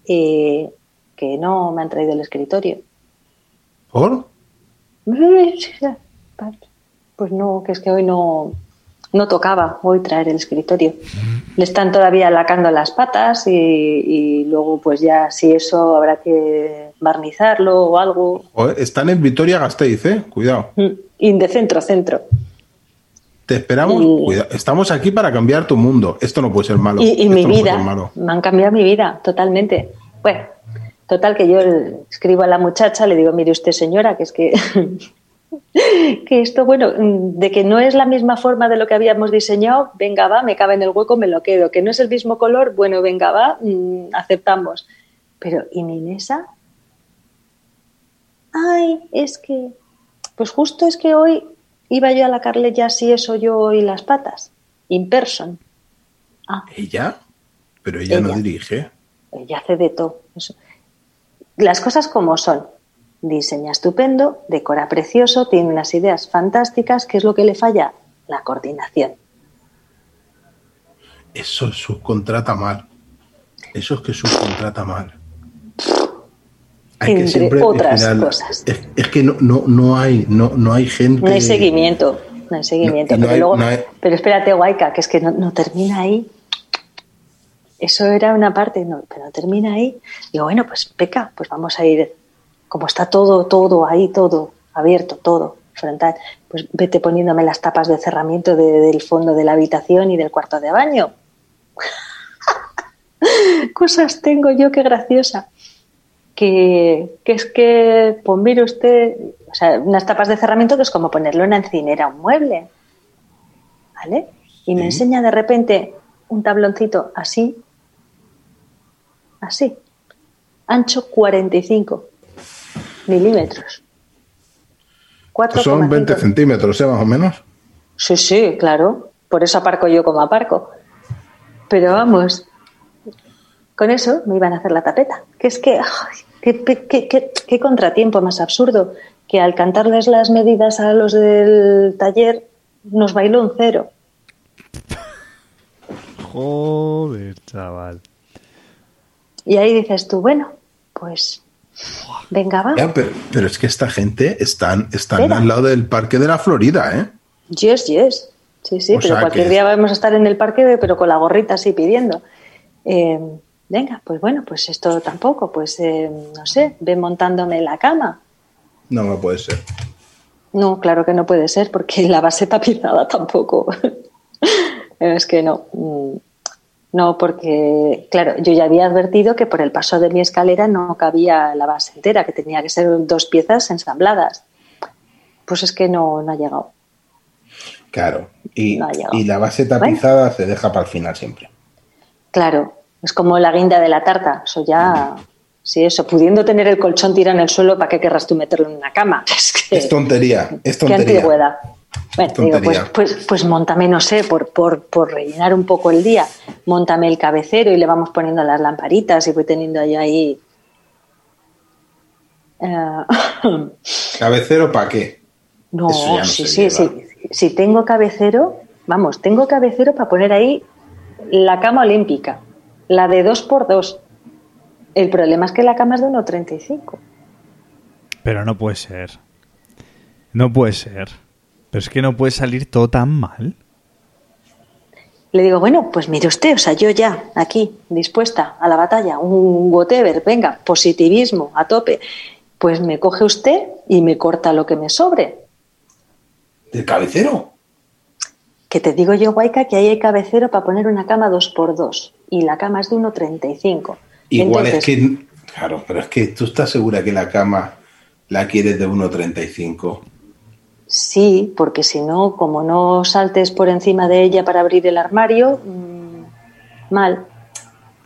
Eh, que no me han traído el escritorio. ¿Por? Pues no, que es que hoy no, no tocaba hoy traer el escritorio. Le están todavía lacando las patas y, y luego pues ya si eso habrá que barnizarlo o algo. Joder, están en Vitoria Gasteiz, ¿eh? Cuidado. Mm, Y de centro a centro. Te esperamos. Y-. Estamos aquí para cambiar tu mundo. Esto no puede ser malo. Y, y mi no vida, me han cambiado mi vida totalmente. Bueno, total que yo escribo a la muchacha, le digo, mire usted señora, que es que, que esto, bueno, de que no es la misma forma de lo que habíamos diseñado, venga va, me cabe en el hueco, me lo quedo. Que no es el mismo color, bueno, venga va, mm, aceptamos. Pero, ¿y mi mesa? Ay, es que, pues justo es que hoy iba yo a la Carle ya si eso yo y las patas, in person. Ah, ¿Ella? Pero ella, no dirige. ella hace de todo. Eso. Las cosas como son. Diseña estupendo, decora precioso, tiene unas ideas fantásticas. ¿Qué es lo que le falla? La coordinación. Eso subcontrata mal. Eso es que subcontrata mal. Entre otras cosas. Es, es que no, no, no hay, no, no hay gente. No hay seguimiento. No hay seguimiento. No, pero, hay- luego- hay- pero espérate, Guayca, que es que no, no termina ahí. Eso era una parte, no, pero no termina ahí. Digo, bueno, pues peca, pues vamos a ir, como está todo, todo ahí, todo abierto, todo frontal, pues vete poniéndome las tapas de cerramiento de- del fondo de la habitación y del cuarto de baño. Cosas tengo yo, qué graciosa. Que, que es que, pues mire usted, o sea, unas tapas de cerramiento que es como ponerle una encinera a un mueble. ¿Vale? Y me Sí. enseña de repente un tabloncito así, así, ancho 45 milímetros. Son 20 4,5. centímetros, ¿eh? Más o menos. Sí, sí, claro. Por eso aparco yo como aparco. Pero vamos, con eso me iban a hacer la tapeta. Que es que, ay, qué, qué- qué- qué- qué contratiempo más absurdo que al cantarles las medidas a los del taller nos bailó un cero. Joder, chaval. Y ahí dices tú, bueno, pues venga, va. Ya, pero, pero es que esta gente están, están al lado del parque de la Florida, ¿eh? Yes, yes. Sí, sí, O pero cualquier que- día vamos a estar en el parque, pero con la gorrita así pidiendo. Eh, venga, pues bueno, pues esto tampoco, pues eh, no sé, ve montándome la cama. No me puede ser. No, claro que no puede ser, porque la base tapizada tampoco. es que no. mm, No, porque, claro, yo ya había advertido que por el paso de mi escalera no cabía la base entera, que tenía que ser dos piezas ensambladas. Pues es que no, no ha llegado. Claro. Y, No ha llegado. y la base tapizada se deja para el final siempre. Claro, es como la guinda de la tarta. Eso ya, sí, eso, pudiendo tener el colchón tirado en el suelo, ¿para qué querrás tú meterlo en una cama? Es que, Es tontería, es qué tontería. antigüedad. Bueno, digo, pues, pues, pues montame, no sé, por, por, por rellenar un poco el día, montame el cabecero y le vamos poniendo las lamparitas y voy teniendo yo ahí. eh, ¿Cabecero para qué? no, no sí, sí, sí. Si tengo cabecero, vamos, tengo cabecero para poner ahí la cama olímpica, la de 2x2. El problema es que la cama es de 1,35. Pero no puede ser. No puede ser. Pero es que no puede salir todo tan mal. Le digo, bueno, pues mire usted, o sea, yo ya, aquí, dispuesta a la batalla, un whatever, venga, positivismo a tope. Pues me coge usted y me corta lo que me sobre. ¿Del cabecero? Que te digo yo, Guayca, que ahí hay cabecero para poner una cama 2x2 y la cama es de 1,35. Igual Entonces, es que. Claro, pero es que tú estás segura que la cama la quieres de 1,35. Sí, porque si no, como no saltes por encima de ella para abrir el armario, mm, mal.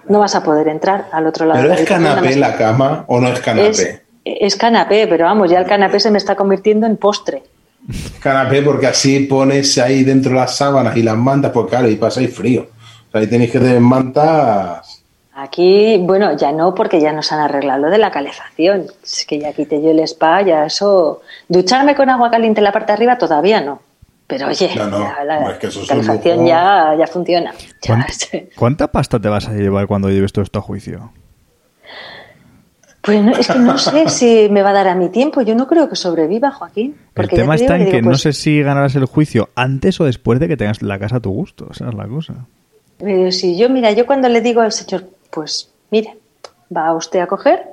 No vas a poder entrar al otro lado. ¿Pero es canapé la cama o no es canapé? Es, es canapé, pero vamos, ya el canapé se me está convirtiendo en postre. Canapé porque así pones ahí dentro las sábanas y las mantas, pues claro, y pasáis frío. O ahí tenéis que tener mantas. Aquí, bueno, ya no, porque ya nos han arreglado lo de la calefacción. Es que ya quité yo el spa, ya eso. Ducharme con agua caliente en la parte de arriba todavía no. Pero oye, No, no, ya la es que eso calefacción ya, ya funciona. ¿Cuánta, cuánta pasta te vas a llevar cuando lleves todo esto a juicio? Pues no, es que no sé si me va a dar a mi tiempo. Yo no creo que sobreviva, Joaquín. El Porque tema te está en digo, que digo, no pues, sé si ganarás el juicio antes o después de que tengas la casa a tu gusto. Esa es la cosa. Pero si yo, mira, yo cuando le digo al señor, pues mire, va usted a coger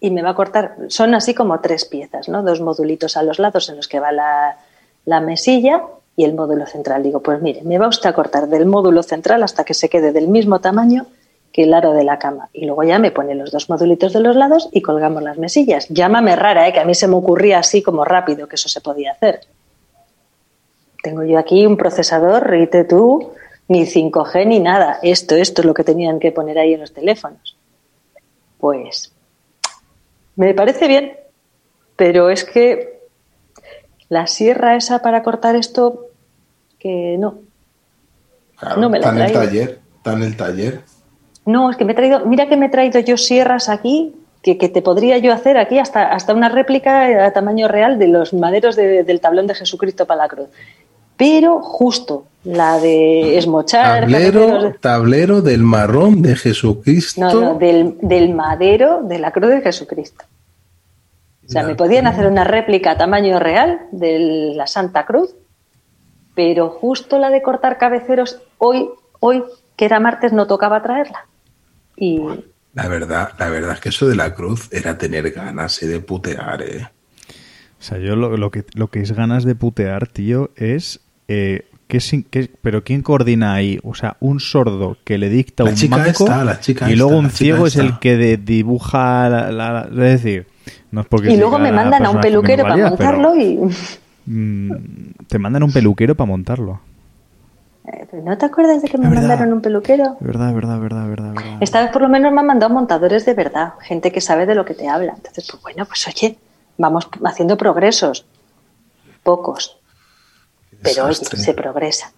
y me va a cortar, son así como tres piezas, ¿no? Dos modulitos a los lados en los que va la, la mesilla y el módulo central. Digo, pues mire, me va usted a cortar del módulo central hasta que se quede del mismo tamaño que el aro de la cama. Y luego ya me pone los dos modulitos de los lados y colgamos las mesillas. Llámame rara, ¿eh? que a mí se me ocurría así como rápido que eso se podía hacer. Tengo yo aquí un procesador, ríete tú, ni 5G ni nada. Esto, esto es lo que tenían que poner ahí en los teléfonos. Pues me parece bien, pero es que la sierra esa para cortar esto, que no. Claro, No me la está en el traigo. taller. Está en el taller. No, es que me he traído, mira que me he traído yo sierras aquí, que, que te podría yo hacer aquí hasta, hasta una réplica a tamaño real de los maderos de- del tablón de Jesucristo para la cruz. Pero justo, la de esmochar. Tablero, de- tablero del marrón de Jesucristo. No, no, del, del madero de la cruz de Jesucristo. O sea, me podían hacer una réplica a tamaño real de la Santa Cruz, pero justo la de cortar cabeceros, hoy, hoy, que era martes, no tocaba traerla. Y La verdad, la verdad es que eso de la cruz era tener ganas eh, de putear, ¿eh? O sea, yo lo, lo que, lo que es ganas de putear, tío, es eh, ¿Qué sin- qué- ¿Pero quién coordina ahí? O sea, un sordo que le dicta La un chica manco esta, la chica y luego un ciego es el que de- dibuja la, la- la- Es decir, no es porque Y luego me mandan a un peluquero para pero, montarlo y... mm, te mandan un peluquero para montarlo. Eh, ¿No te acuerdas de que me mandaron un peluquero? Verdad, verdad, verdad, verdad, verdad. Esta vez por lo menos me han mandado montadores de verdad, gente que sabe de lo que te habla. Entonces, pues bueno, pues oye, vamos haciendo progresos. Pocos. Pero oye, se progresa.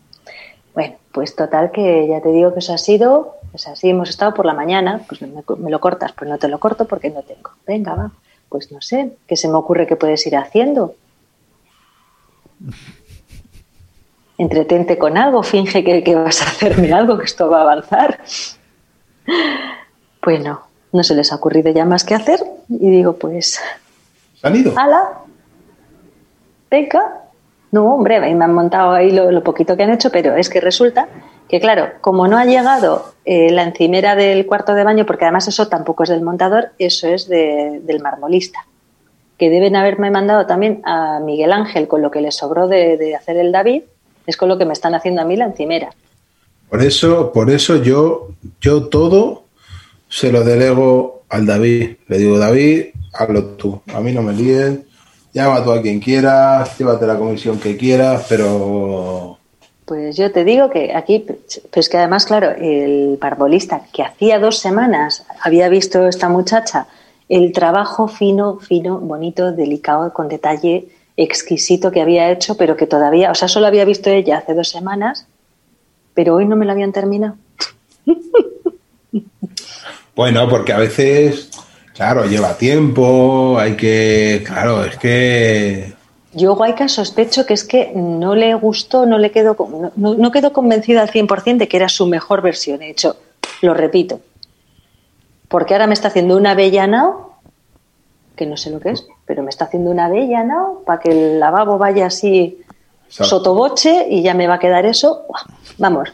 Bueno, pues total que ya te digo que eso ha sido, pues así hemos estado por la mañana, pues me, me lo cortas, pues no te lo corto porque no tengo. Venga, va, pues no sé, ¿qué se me ocurre que puedes ir haciendo? Entretente con algo, finge que, que vas a hacerme algo, que esto va a avanzar. Pues no, no se les ha ocurrido ya más que hacer y digo, pues, ¿Se han ido? ala, venga. No, hombre, me han montado ahí lo, poquito que han hecho, pero es que resulta que, claro, como no ha llegado eh, la encimera del cuarto de baño, porque además eso tampoco es del montador, eso es de- del marmolista, que deben haberme mandado también a Miguel Ángel con lo que le sobró de, de hacer el David, es con lo que me están haciendo a mí la encimera. Por eso, por eso yo, yo todo se lo delego al David. Le digo, David, hazlo tú. A mí no me líes. Llama tú a quien quieras, llévate la comisión que quieras, pero Pues yo te digo que aquí, pues que además, claro, el parbolista que hacía dos semanas había visto esta muchacha el trabajo fino, fino, bonito, delicado, con detalle exquisito que había hecho, pero que todavía, o sea, solo había visto ella hace dos semanas, pero hoy no me lo habían terminado. bueno, porque a veces, claro, lleva tiempo, hay que, claro, es que Yo, Guayca, sospecho que es que no le gustó, no le quedó, no, no- quedó convencida al 100% de que era su mejor versión. De hecho, lo repito, porque ahora me está haciendo una avellanao, que no sé lo que es, pero me está haciendo una avellanao para que el lavabo vaya así sotoboche y ya me va a quedar eso. Vamos,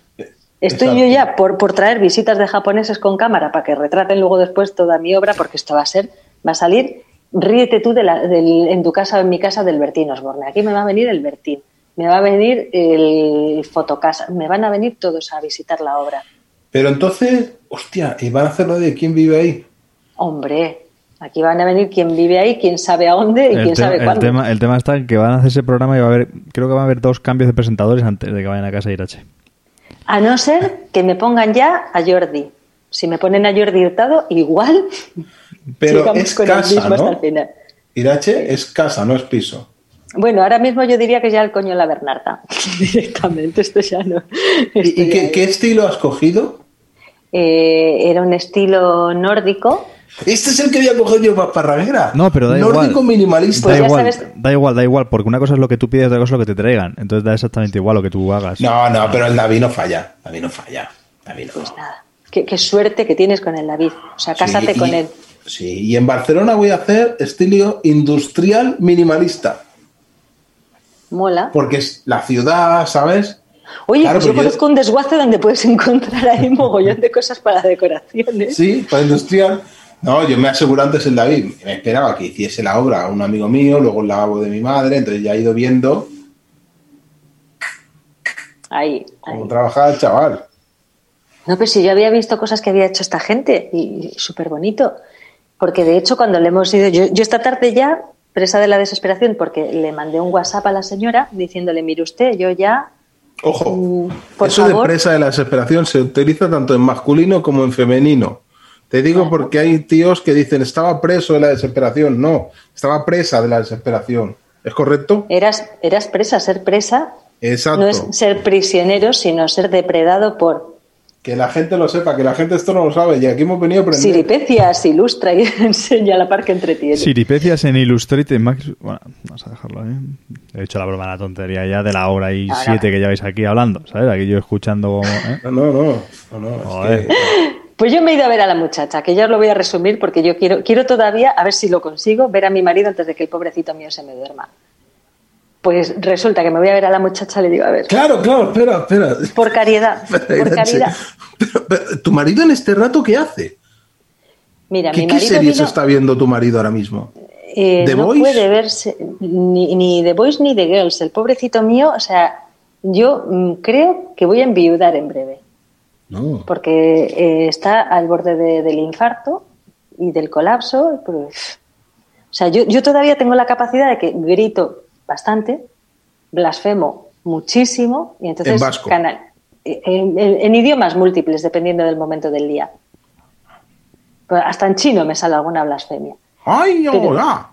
estoy Exacto. yo ya por, por traer visitas de japoneses con cámara para que retraten luego después toda mi obra, porque esto va a ser, va a salir, ríete tú de la- del- en tu casa o en mi casa del Bertín Osborne. Aquí me va a venir el Bertín, me va a venir el fotocasa, me van a venir todos a visitar la obra. Pero entonces, hostia, ¿y van a hacerlo de quién vive ahí? Hombre, aquí van a venir quien vive ahí, quién sabe a dónde y El, quién sabe el cuándo. tema, el tema está en que van a hacer ese programa y va a haber, creo que va a haber dos cambios de presentadores antes de que vayan a casa de Irache. A no ser que me pongan ya a Jordi. Si me ponen a Jordi Hurtado, igual Pero llegamos es con el casa, mismo hasta ¿no? el final. Irache es casa, no es piso. Bueno, ahora mismo yo diría que ya el coño la Bernarda. Directamente, esto ya no. esto ¿Y, ya qué estilo has cogido? Eh, era un estilo nórdico. Este es el que había cogido yo para Parraguera. No, pero da Nórdico igual. minimalista. Da igual, sabes- da igual, da igual, porque una cosa es lo que tú pides, otra cosa es lo que te traigan. Entonces da exactamente igual lo que tú hagas. No, no, pero el David no falla. David no falla. David no. Pues nada. Qué, qué suerte que tienes con el David. O sea, cásate Sí, con él. Sí, y en Barcelona voy a hacer estilo industrial minimalista. Mola. Porque es la ciudad, ¿sabes? Oye, Claro, pues yo conozco un desguace donde puedes encontrar ahí mogollón de cosas para decoraciones. Sí, para industrial. No, yo me aseguro antes el David. Me esperaba que hiciese la obra un amigo mío, luego el lavabo de mi madre, entonces ya he ido viendo Ahí, ahí. cómo trabajaba el chaval. No, pero si yo había visto cosas que había hecho esta gente y, y súper bonito. Porque de hecho, cuando le hemos ido, yo, yo esta tarde ya, presa de la desesperación, porque le mandé un WhatsApp a la señora diciéndole, mire usted, yo ya, Ojo, Mm, por eso favor. de presa de la desesperación se utiliza tanto en masculino como en femenino. Te digo porque hay tíos que dicen estaba preso de la desesperación. No, estaba presa de la desesperación. ¿Es correcto? eras, eras presa, ser presa Exacto. no es ser prisionero, sino ser depredado por Que la gente lo sepa, que la gente esto no lo sabe. Y aquí hemos venido a aprender. siripecias, ilustra y enseña la par que entretiene. Siripecias en Illustrated Max. Bueno, vamos a dejarlo ahí. He hecho la broma, la tontería ya de la hora y Ahora. siete que lleváis aquí hablando, ¿sabes? Aquí yo escuchando. ¿eh? No, no, no. no, no, es Joder. que- Pues yo me he ido a ver a la muchacha, que ya os lo voy a resumir porque yo quiero, quiero todavía, a ver si lo consigo, ver a mi marido antes de que el pobrecito mío se me duerma. Pues resulta que me voy a ver a la muchacha le digo, a ver, Claro, claro, espera, espera. por caridad, por caridad. Pero, pero, ¿Tu marido en este rato qué hace? Mira, ¿Qué, mi qué marido series vino, está viendo tu marido ahora mismo? eh, ¿The no Voice? puede verse ni, ni The Boys ni The Girls. El pobrecito mío, o sea, yo mm, creo que voy a enviudar en breve. No. Porque eh, está al borde de- del infarto y del colapso. pues, o sea, yo, yo todavía tengo la capacidad de que grito bastante, blasfemo muchísimo y entonces En vasco. canal- en, en- en idiomas múltiples dependiendo del momento del día. Hasta en chino me sale alguna blasfemia. ¡Ay, hola!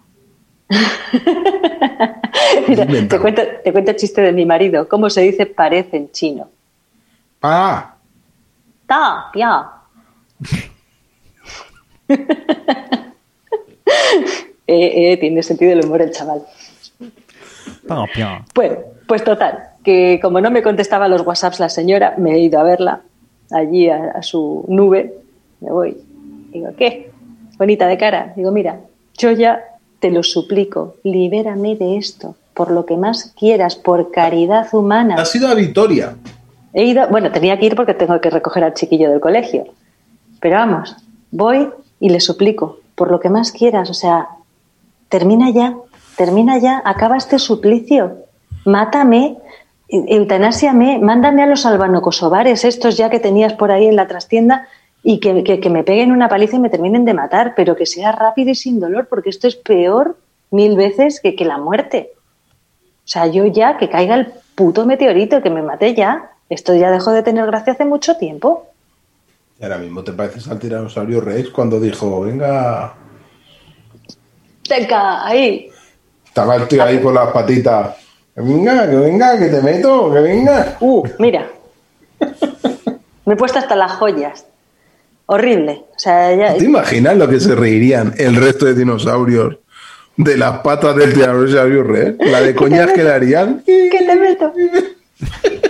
Mira, te cuento, te cuento el chiste de mi marido. ¿Cómo se dice parece en chino? ¡Ah! Eh, eh, tiene sentido el humor el chaval. Bueno, pues total, que como no me contestaba los WhatsApps la señora, me he ido a verla allí a, a su nube. Me voy. Digo, ¿qué? Bonita de cara. Digo, mira, yo ya te lo suplico, libérame de esto, por lo que más quieras, por caridad humana. Ha sido a Vitoria. He ido, bueno, tenía que ir porque tengo que recoger al chiquillo del colegio. Pero vamos, voy y le suplico, por lo que más quieras, o sea, termina ya, termina ya, acaba este suplicio, mátame, eu- eutanasiame, mándame a los albanocosobares estos ya que tenías por ahí en la trastienda y que, que- que me peguen una paliza y me terminen de matar, pero que sea rápido y sin dolor, porque esto es peor mil veces que, que la muerte. O sea, yo ya que caiga el puto meteorito, que me mate ya. Esto ya dejó de tener gracia hace mucho tiempo. Y ahora mismo te pareces al tiranosaurio Rex cuando dijo, venga. Venga, ahí. Estaba el tío ahí con las patitas. Que venga, que venga, que te meto, que venga. Uh, mira. Me he puesto hasta las joyas. Horrible. O sea, ya... ¿Te imaginas lo que se reirían el resto de dinosaurios de las patas del tiranosaurio Rex? La de coñas que le harían. ¿Qué te meto?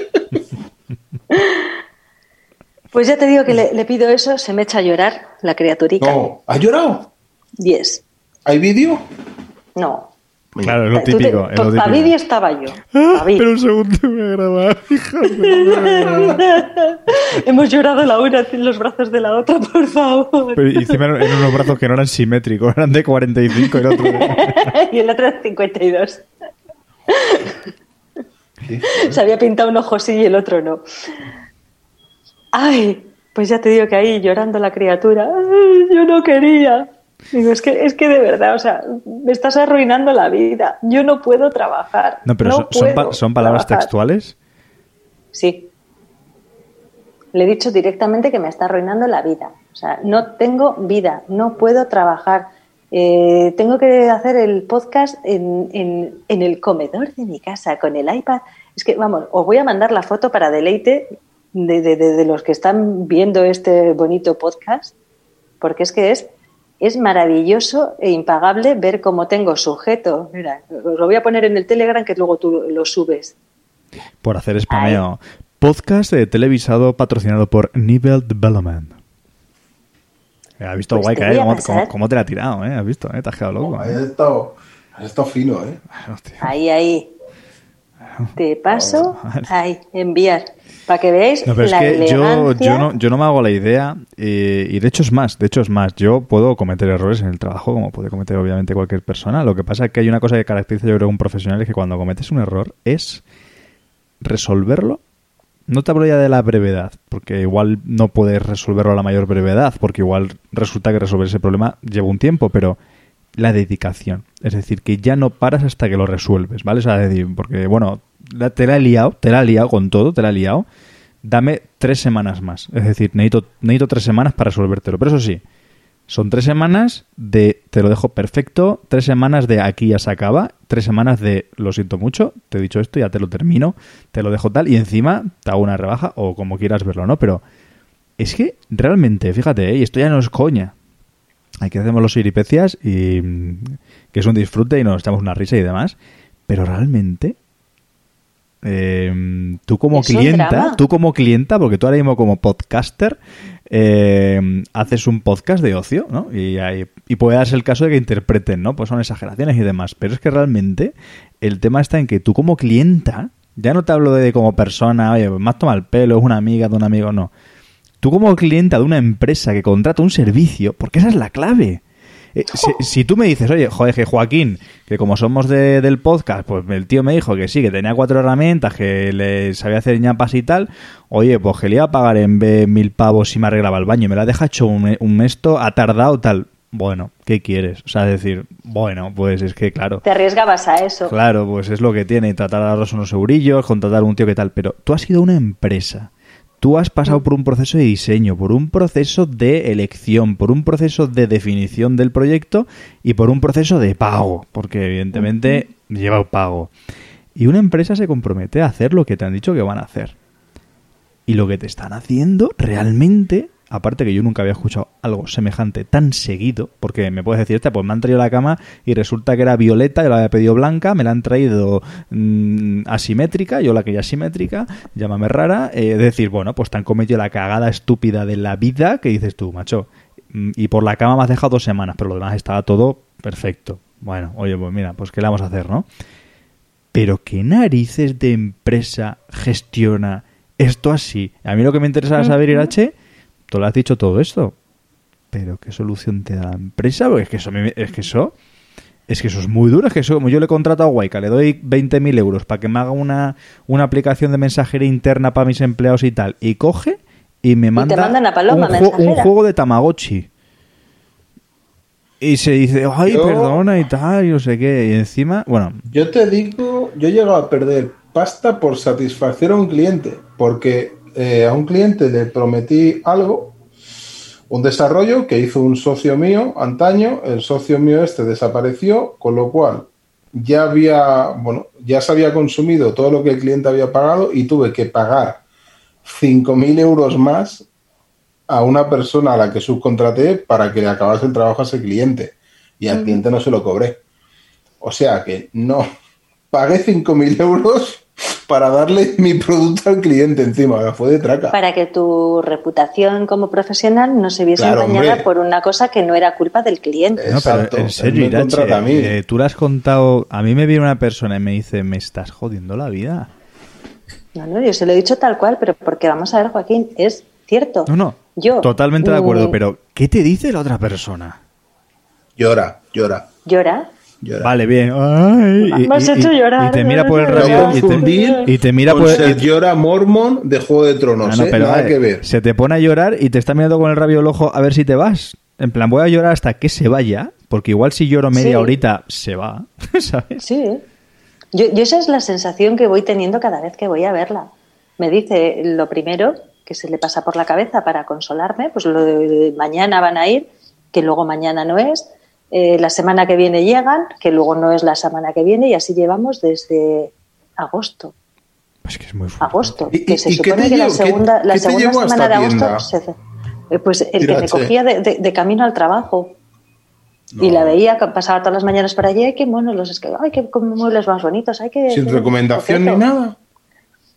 Pues ya te digo que le, le pido eso, se me echa a llorar la criaturica. No, ¿has llorado? Yes. ¿Hay vídeo? No. Claro, es lo Tú te- típico. es lo típico. vídeo estaba yo. Ah, pero un segundo voy a grabar, fíjate. Hemos llorado la una en los brazos de la otra, por favor. Pero encima eran eran unos brazos que no eran simétricos, eran de 45 y el otro de... y el otro de 52. Se había pintado un ojo sí y el otro no. Ay, pues ya te digo que ahí llorando la criatura. "Ay, yo no quería. Digo, es que, es que de verdad, o sea, me estás arruinando la vida. Yo no puedo trabajar. No, pero son, pa- palabras trabajar". textuales. Sí. Le he dicho directamente que me está arruinando la vida. O sea, no tengo vida, no puedo trabajar. Eh, tengo que hacer el podcast en, en- en el comedor de mi casa con el iPad. Es que, vamos, os voy a mandar la foto para deleite de, de- de- de los que están viendo este bonito podcast, porque es que es, es maravilloso e impagable ver cómo tengo sujeto. Mira, os lo voy a poner en el Telegram que luego tú lo subes. Por hacer spameo. Podcast eh, televisado patrocinado por Nivel Development. Eh, ¿Has visto, Pues guay, que eh? ¿Cómo, pasar. cómo- cómo te la ha tirado, eh? ¿Has visto? Eh? Te has quedado loco. Has eh. estado, has estado fino, ¿eh? Hostia. Ahí, ahí. Te paso, Vale. ahí, enviar. Para que veáis No, pero es la que yo, elegancia. yo, no, yo no me hago la idea eh, y de hecho es más, de hecho es más, yo puedo cometer errores en el trabajo como puede cometer obviamente cualquier persona, lo que pasa es que hay una cosa que caracteriza yo creo a un profesional es que cuando cometes un error es resolverlo, no te hablo ya de la brevedad, porque igual no puedes resolverlo a la mayor brevedad, porque igual resulta que resolver ese problema lleva un tiempo, pero la dedicación. Es decir, que ya no paras hasta que lo resuelves, ¿vale? O sea, es decir, porque, bueno, te la he liado, te la he liado con todo, te la he liado. Dame tres semanas más. Es decir, necesito, necesito tres semanas para resolvértelo. Pero eso sí, son tres semanas de te lo dejo perfecto, tres semanas de aquí ya se acaba, tres semanas de lo siento mucho, te he dicho esto, ya te lo termino, te lo dejo tal, y encima te hago una rebaja o como quieras verlo, ¿no? Pero es que realmente, fíjate, ¿eh? esto ya no es coña. Aquí hacemos los iripecias y mm, que es un disfrute y nos echamos una risa y demás. Pero realmente, eh, tú como clienta, tú como clienta, porque tú ahora mismo como podcaster eh, haces un podcast de ocio, ¿no? Y, hay- y puede darse el caso de que interpreten, ¿no? Pues son exageraciones y demás. Pero es que realmente el tema está en que tú como clienta, ya no te hablo de como persona, oye, más toma el pelo, es una amiga de un amigo, no. Tú como clienta de una empresa que contrata un servicio, porque esa es la clave. Eh, si, si tú me dices, oye, joder, que Joaquín, que como somos de- del podcast, pues el tío me dijo que sí, que tenía cuatro herramientas, que le sabía hacer ñapas y tal, oye, pues que le iba a pagar en vez mil pavos si me arreglaba el baño, y me la deja hecho un, un esto, ha tardado tal. Bueno, ¿qué quieres? O sea, decir, bueno, pues es que claro. Te arriesgabas a eso. Claro, pues es lo que tiene, tratar de darlos unos eurillos, contratar a un tío que tal, pero tú has sido una empresa. Tú has pasado por un proceso de diseño, por un proceso de elección, por un proceso de definición del proyecto y por un proceso de pago, porque evidentemente lleva pago. Y una empresa se compromete a hacer lo que te han dicho que van a hacer. Y lo que te están haciendo realmente, aparte que yo nunca había escuchado algo semejante tan seguido, porque me puedes decir, "Hostia, pues me han traído la cama y resulta que era violeta, yo la había pedido blanca, me la han traído mm, asimétrica, yo la quería asimétrica, llámame rara, eh, es decir, bueno, pues te han cometido la cagada estúpida de la vida que dices tú, macho, mm, y por la cama me has dejado dos semanas, pero lo demás estaba todo perfecto. Bueno, oye, pues mira, pues qué le vamos a hacer, ¿no? Pero ¿qué narices de empresa gestiona esto así? A mí lo que me interesa saber, Irache, tú lo has dicho todo esto, pero ¿qué solución te da la empresa? Porque es que eso, es que eso, es que eso es muy duro, es que eso, como yo le contrato a Waika, le doy 20.000 euros para que me haga una, una aplicación de mensajería interna para mis empleados y tal, y coge y me manda mandan a Paloma un, ju- un juego de Tamagotchi. Y se dice, ay, Yo- perdona y tal, y no sé qué. Y encima, bueno, Yo te digo, yo he llegado a perder pasta por satisfacer a un cliente, porque eh, a un cliente le prometí algo, un desarrollo que hizo un socio mío antaño, el socio mío este desapareció, con lo cual ya había, bueno, ya se había consumido todo lo que el cliente había pagado y tuve que pagar 5.000 euros más a una persona a la que subcontraté para que le acabase el trabajo a ese cliente y al cliente no se lo cobré. O sea que no, pagué 5.000 euros para darle mi producto al cliente encima, fue de traca. Para que tu reputación como profesional no se viese Claro, empañada hombre. por una cosa que no era culpa del cliente. No, pero Exacto, en serio, Irache, a mí. eh, tú le has contado... A mí me viene una persona y me dice, me estás jodiendo la vida. No, no, yo se lo he dicho tal cual, pero porque vamos a ver, Joaquín, es cierto. No, no, Yo, totalmente de acuerdo, mm, pero ¿qué te dice la otra persona? Llora, llora, Llora. Vale, bien. Ay, Me has hecho llorar, y te mira por el radio y te, y mira por y- llora mormon de Juego de Tronos, No, no, ¿eh? pero nada vale, que ver. se te pone a llorar y te está mirando con el rabio del ojo a ver si te vas. En plan, voy a llorar hasta que se vaya, porque igual si lloro media Sí. horita, se va, ¿sabes? Sí. Yo, yo esa es la sensación que voy teniendo cada vez que voy a verla. Me dice lo primero que se le pasa por la cabeza para consolarme, pues lo de mañana van a ir, que luego mañana no es, eh, la semana que viene llegan, que luego no es la semana que viene, y así llevamos desde agosto. Pues que es muy fuerte. Agosto, ¿Y- que se supone que la segunda, la segunda semana de agosto se- eh, pues el que me cogía de, de- de camino al trabajo. Y la veía, que pasaba todas las mañanas por allí, ay, qué monos los es que, ay, qué muebles más bonitos, ay, qué... Sin recomendación ni coqueto". nada.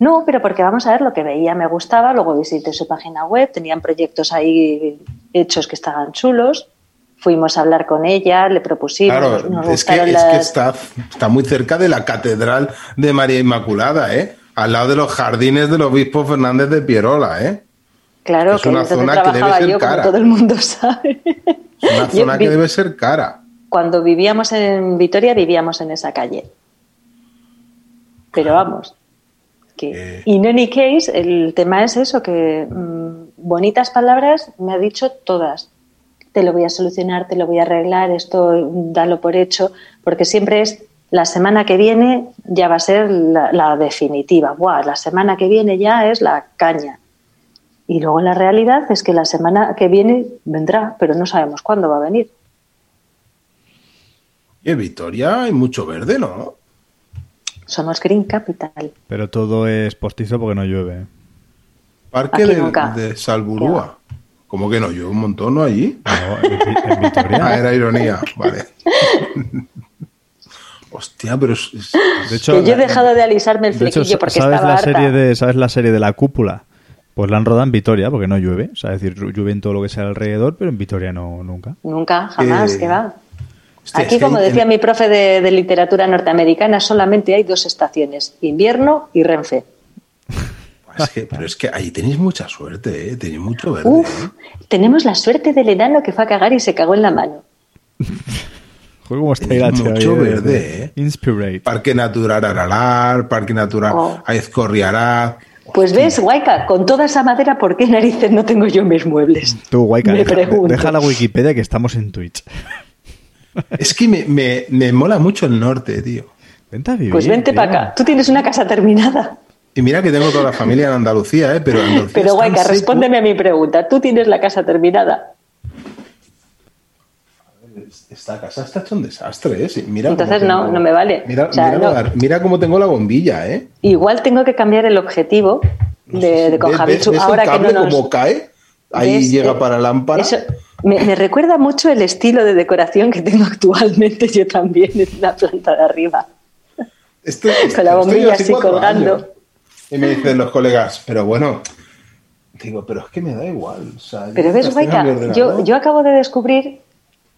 No, pero porque vamos a ver lo que veía, me gustaba, luego visité su página web, tenían proyectos ahí hechos que estaban chulos, fuimos a hablar con ella, le propusimos, Claro, nos es que, es está, está muy cerca de la Catedral de María Inmaculada, ¿eh? Al lado de los jardines del obispo Fernández de Pierola, ¿eh? Claro, es que una zona que debe ser yo, como cara. todo el mundo sabe. Es una zona que debe ser cara. Cuando vivíamos en Vitoria, vivíamos en esa calle. Pero vamos, que Eh. in any case, el tema es eso, que mm, bonitas palabras me ha dicho todas. Te lo voy a solucionar, te lo voy a arreglar, esto dalo por hecho, porque siempre es la semana que viene ya va a ser la, la definitiva. Buah, la semana que viene ya es la caña. Y luego la realidad es que la semana que viene vendrá, pero no sabemos cuándo va a venir. Y en Vitoria hay mucho verde, ¿no? Somos Green Capital. Pero todo es postizo porque no llueve. Parque Aquí de, nunca. de Salburúa. ¿Cómo que no? Yo un montón, ¿no? Allí. No, en, Vi- en Ah, Vitoria. era ironía, vale. Hostia, pero es, es- De hecho, que yo he dejado de alisarme el de hecho, flequillo porque ¿sabes estaba la harta. serie de ¿sabes la serie de la cúpula? Pues la han rodado en Vitoria porque no llueve, o sea, es decir, llueve en todo lo que sea alrededor, pero en Vitoria no nunca. Nunca, jamás, Eh, que va. hostia, Aquí, es que como decía mi profe de, de literatura norteamericana, solamente hay dos estaciones, invierno y Renfe. es que- pero es que ahí tenéis mucha suerte, ¿eh? Tenéis mucho verde. Uf, ¿eh? tenemos la suerte del enano que fue a cagar y se cagó en la mano. Como está mucho verde, ¿eh? Inspirate. Parque Natural Aralar, Parque Natural Oh. Aizcorriará. Pues ves, Guayca, con toda esa madera, ¿por qué narices no tengo yo mis muebles? Tú, Guayca, Me deja, pregunto. deja la Wikipedia que estamos en Twitch. Es que me, me, me mola mucho el norte, tío. Vente a vivir. Pues vente para acá. Tú tienes una casa terminada. Y mira que tengo toda la familia en Andalucía, ¿eh? Pero Andalucía Pero Guayca, seco. respóndeme a mi pregunta. ¿Tú tienes la casa terminada? Esta casa está hecho un desastre, ¿eh? Sí, mira Entonces no, tengo- no me vale. Mira, O sea, mira no. la- mira cómo tengo la bombilla, ¿eh? Igual tengo que cambiar el objetivo de, de con ¿Ves- Javichu. ves el Ahora que no nos... como cae? Ahí ¿Ves? llega Eh, para lámpara. Eso me, me recuerda mucho el estilo de decoración que tengo actualmente yo también en la planta de arriba. Esto- Con la bombilla así colgando. años. Y me dicen los colegas, pero bueno, digo, pero es que me da igual. o sea, Pero ves, mi yo, yo acabo de descubrir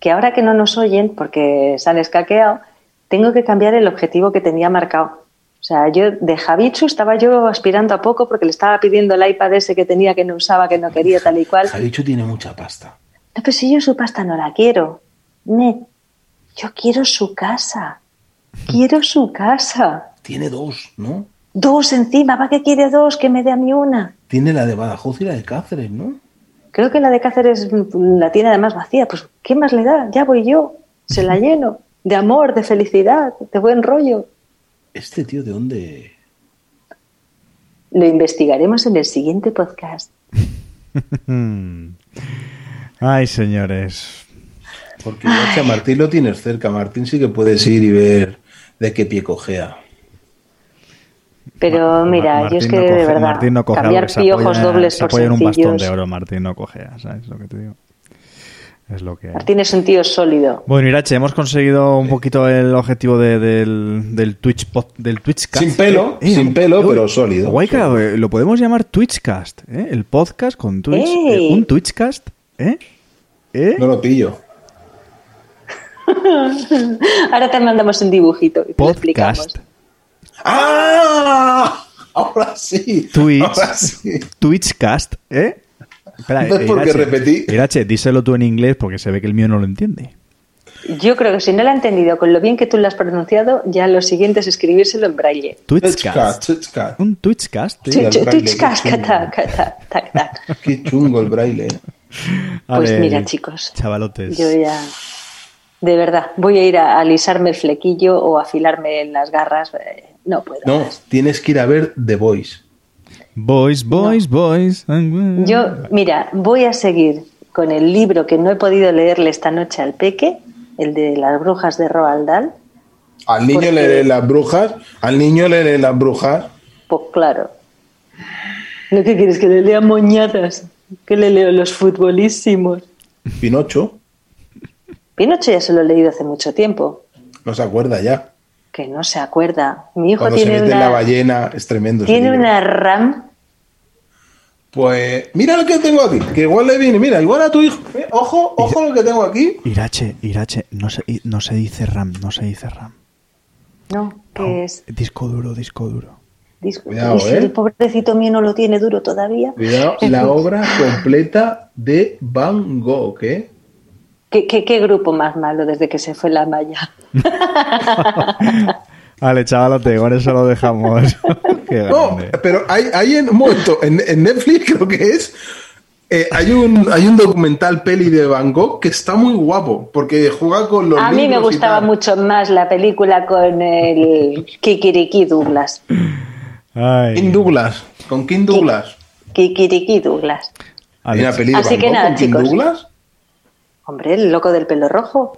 que ahora que no nos oyen, porque se han escaqueado, tengo que cambiar el objetivo que tenía marcado. O sea, yo de Javichu estaba yo aspirando a poco porque le estaba pidiendo el iPad ese que tenía que no usaba, que no quería, tal y cual. Javichu tiene mucha pasta. No, pues si yo su pasta no la quiero. Ne, yo quiero su casa. Quiero su casa. Tiene dos, ¿no? Dos encima, ¿para qué quiere dos? Que me dé a mí una. Tiene la de Badajoz y la de Cáceres, ¿no? Creo que la de Cáceres la tiene además vacía. Pues, ¿qué más le da? Ya voy yo. Se la lleno. De amor, de felicidad, de buen rollo. Este tío, ¿de dónde? Lo investigaremos en el siguiente podcast. Ay, señores. Porque Martín lo tienes cerca. Martín sí que puedes ir y ver de qué pie cojea. Pero Ma- mira, Martín yo es que no de verdad, Martín no coge cambiar algo piojos apoya- dobles se por en un bastón sencillos. de oro, Martín no cojea, ¿sabes lo que te digo? Es lo que. Martín es un tío sólido. Bueno, Irache, hemos conseguido un poquito el objetivo de- del, del Twitch pod- del Twitchcast. Sin pelo, sin pelo, pero sólido. Guayca, eh, lo podemos llamar Twitchcast, ¿eh? El podcast con Twitch. Eh, un Twitchcast, ¿eh? ¿Eh? No lo pillo. Ahora te mandamos un dibujito y te lo explicamos. ¡Ah! Ahora sí. Twitch. Ahora sí. Twitchcast, ¿eh? Espera, ¿Ves por qué Irache, repetí? Irache, díselo tú en inglés porque se ve que el mío no lo entiende. Yo creo que si no lo ha entendido con lo bien que tú lo has pronunciado, ya lo siguiente es escribírselo en braille. Twitchcast. Twitchcast, Twitchcast. Un Twitchcast, Twitchcast, qué chungo. cata, cata, tac, tac. Qué chungo el braille. ¿eh? Pues Vale, mira, chicos, Chavalotes. yo ya, de verdad, voy a ir a alisarme el flequillo o a afilarme en las garras. eh, No puedo. No, más. tienes que ir a ver The Voice. Boys, boys, boys. Yo, mira, voy a seguir con el libro que no he podido leerle esta noche al peque, el de las brujas de Roald Dahl. Al niño Porque- le leen las brujas, al niño le leen las brujas. Pues claro. ¿No qué quieres? ¿Que le lea moñadas? Que le leo los futbolísimos. Pinocho, Pinocho ya se lo he leído hace mucho tiempo. no se acuerda ya. Que no se acuerda. Mi hijo Cuando se tiene mete en la una, ballena, es tremendo. tiene una RAM. Pues mira lo que tengo aquí, que igual le viene, mira, igual a tu hijo. Eh, Ojo, ojo lo que tengo aquí. Irache, Irache, no se, no se dice RAM, no se dice RAM. No, que No, es. Disco duro, disco duro. disco- Cuidado, y si ¿eh? el pobrecito mío no lo tiene duro todavía. Cuidado, la obra completa de Van Gogh, ¿eh? ¿Qué, qué, qué grupo más malo desde que se fue la malla? Vale, chavalote, con eso lo dejamos. Qué No, grande. pero hay, hay en un momento, en, en Netflix creo que es, eh, hay, un, hay un documental peli de Van Gogh que está muy guapo, porque juega con los A mí me gustaba mucho más la película con el Kikiriki Douglas. Ay. King Douglas, con King Douglas. Kikiriki Douglas. Así Van que Gogh nada, con King chicos. Douglas. Hombre, el loco del pelo rojo.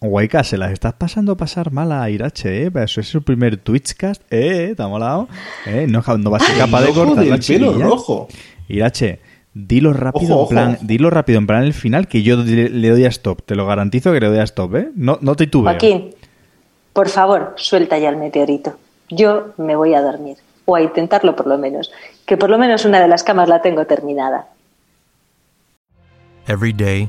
Guayca, se las estás pasando a pasar mal a Irache, ¿eh? Pero Eso es su primer Twitchcast, ¿eh? ¿Te ha molado? ¿Eh? No, no vas a ser capaz de cortar del la pelo rojo. Irache, dilo rápido Ojo, en plan, ojo. dilo rápido en plan el final que yo le, le doy a stop. Te lo garantizo que le doy a stop, ¿eh? No, no titubeo. Joaquín, por favor, suelta ya el meteorito. Yo me voy a dormir. O a intentarlo por lo menos. Que por lo menos una de las camas la tengo terminada. Every day,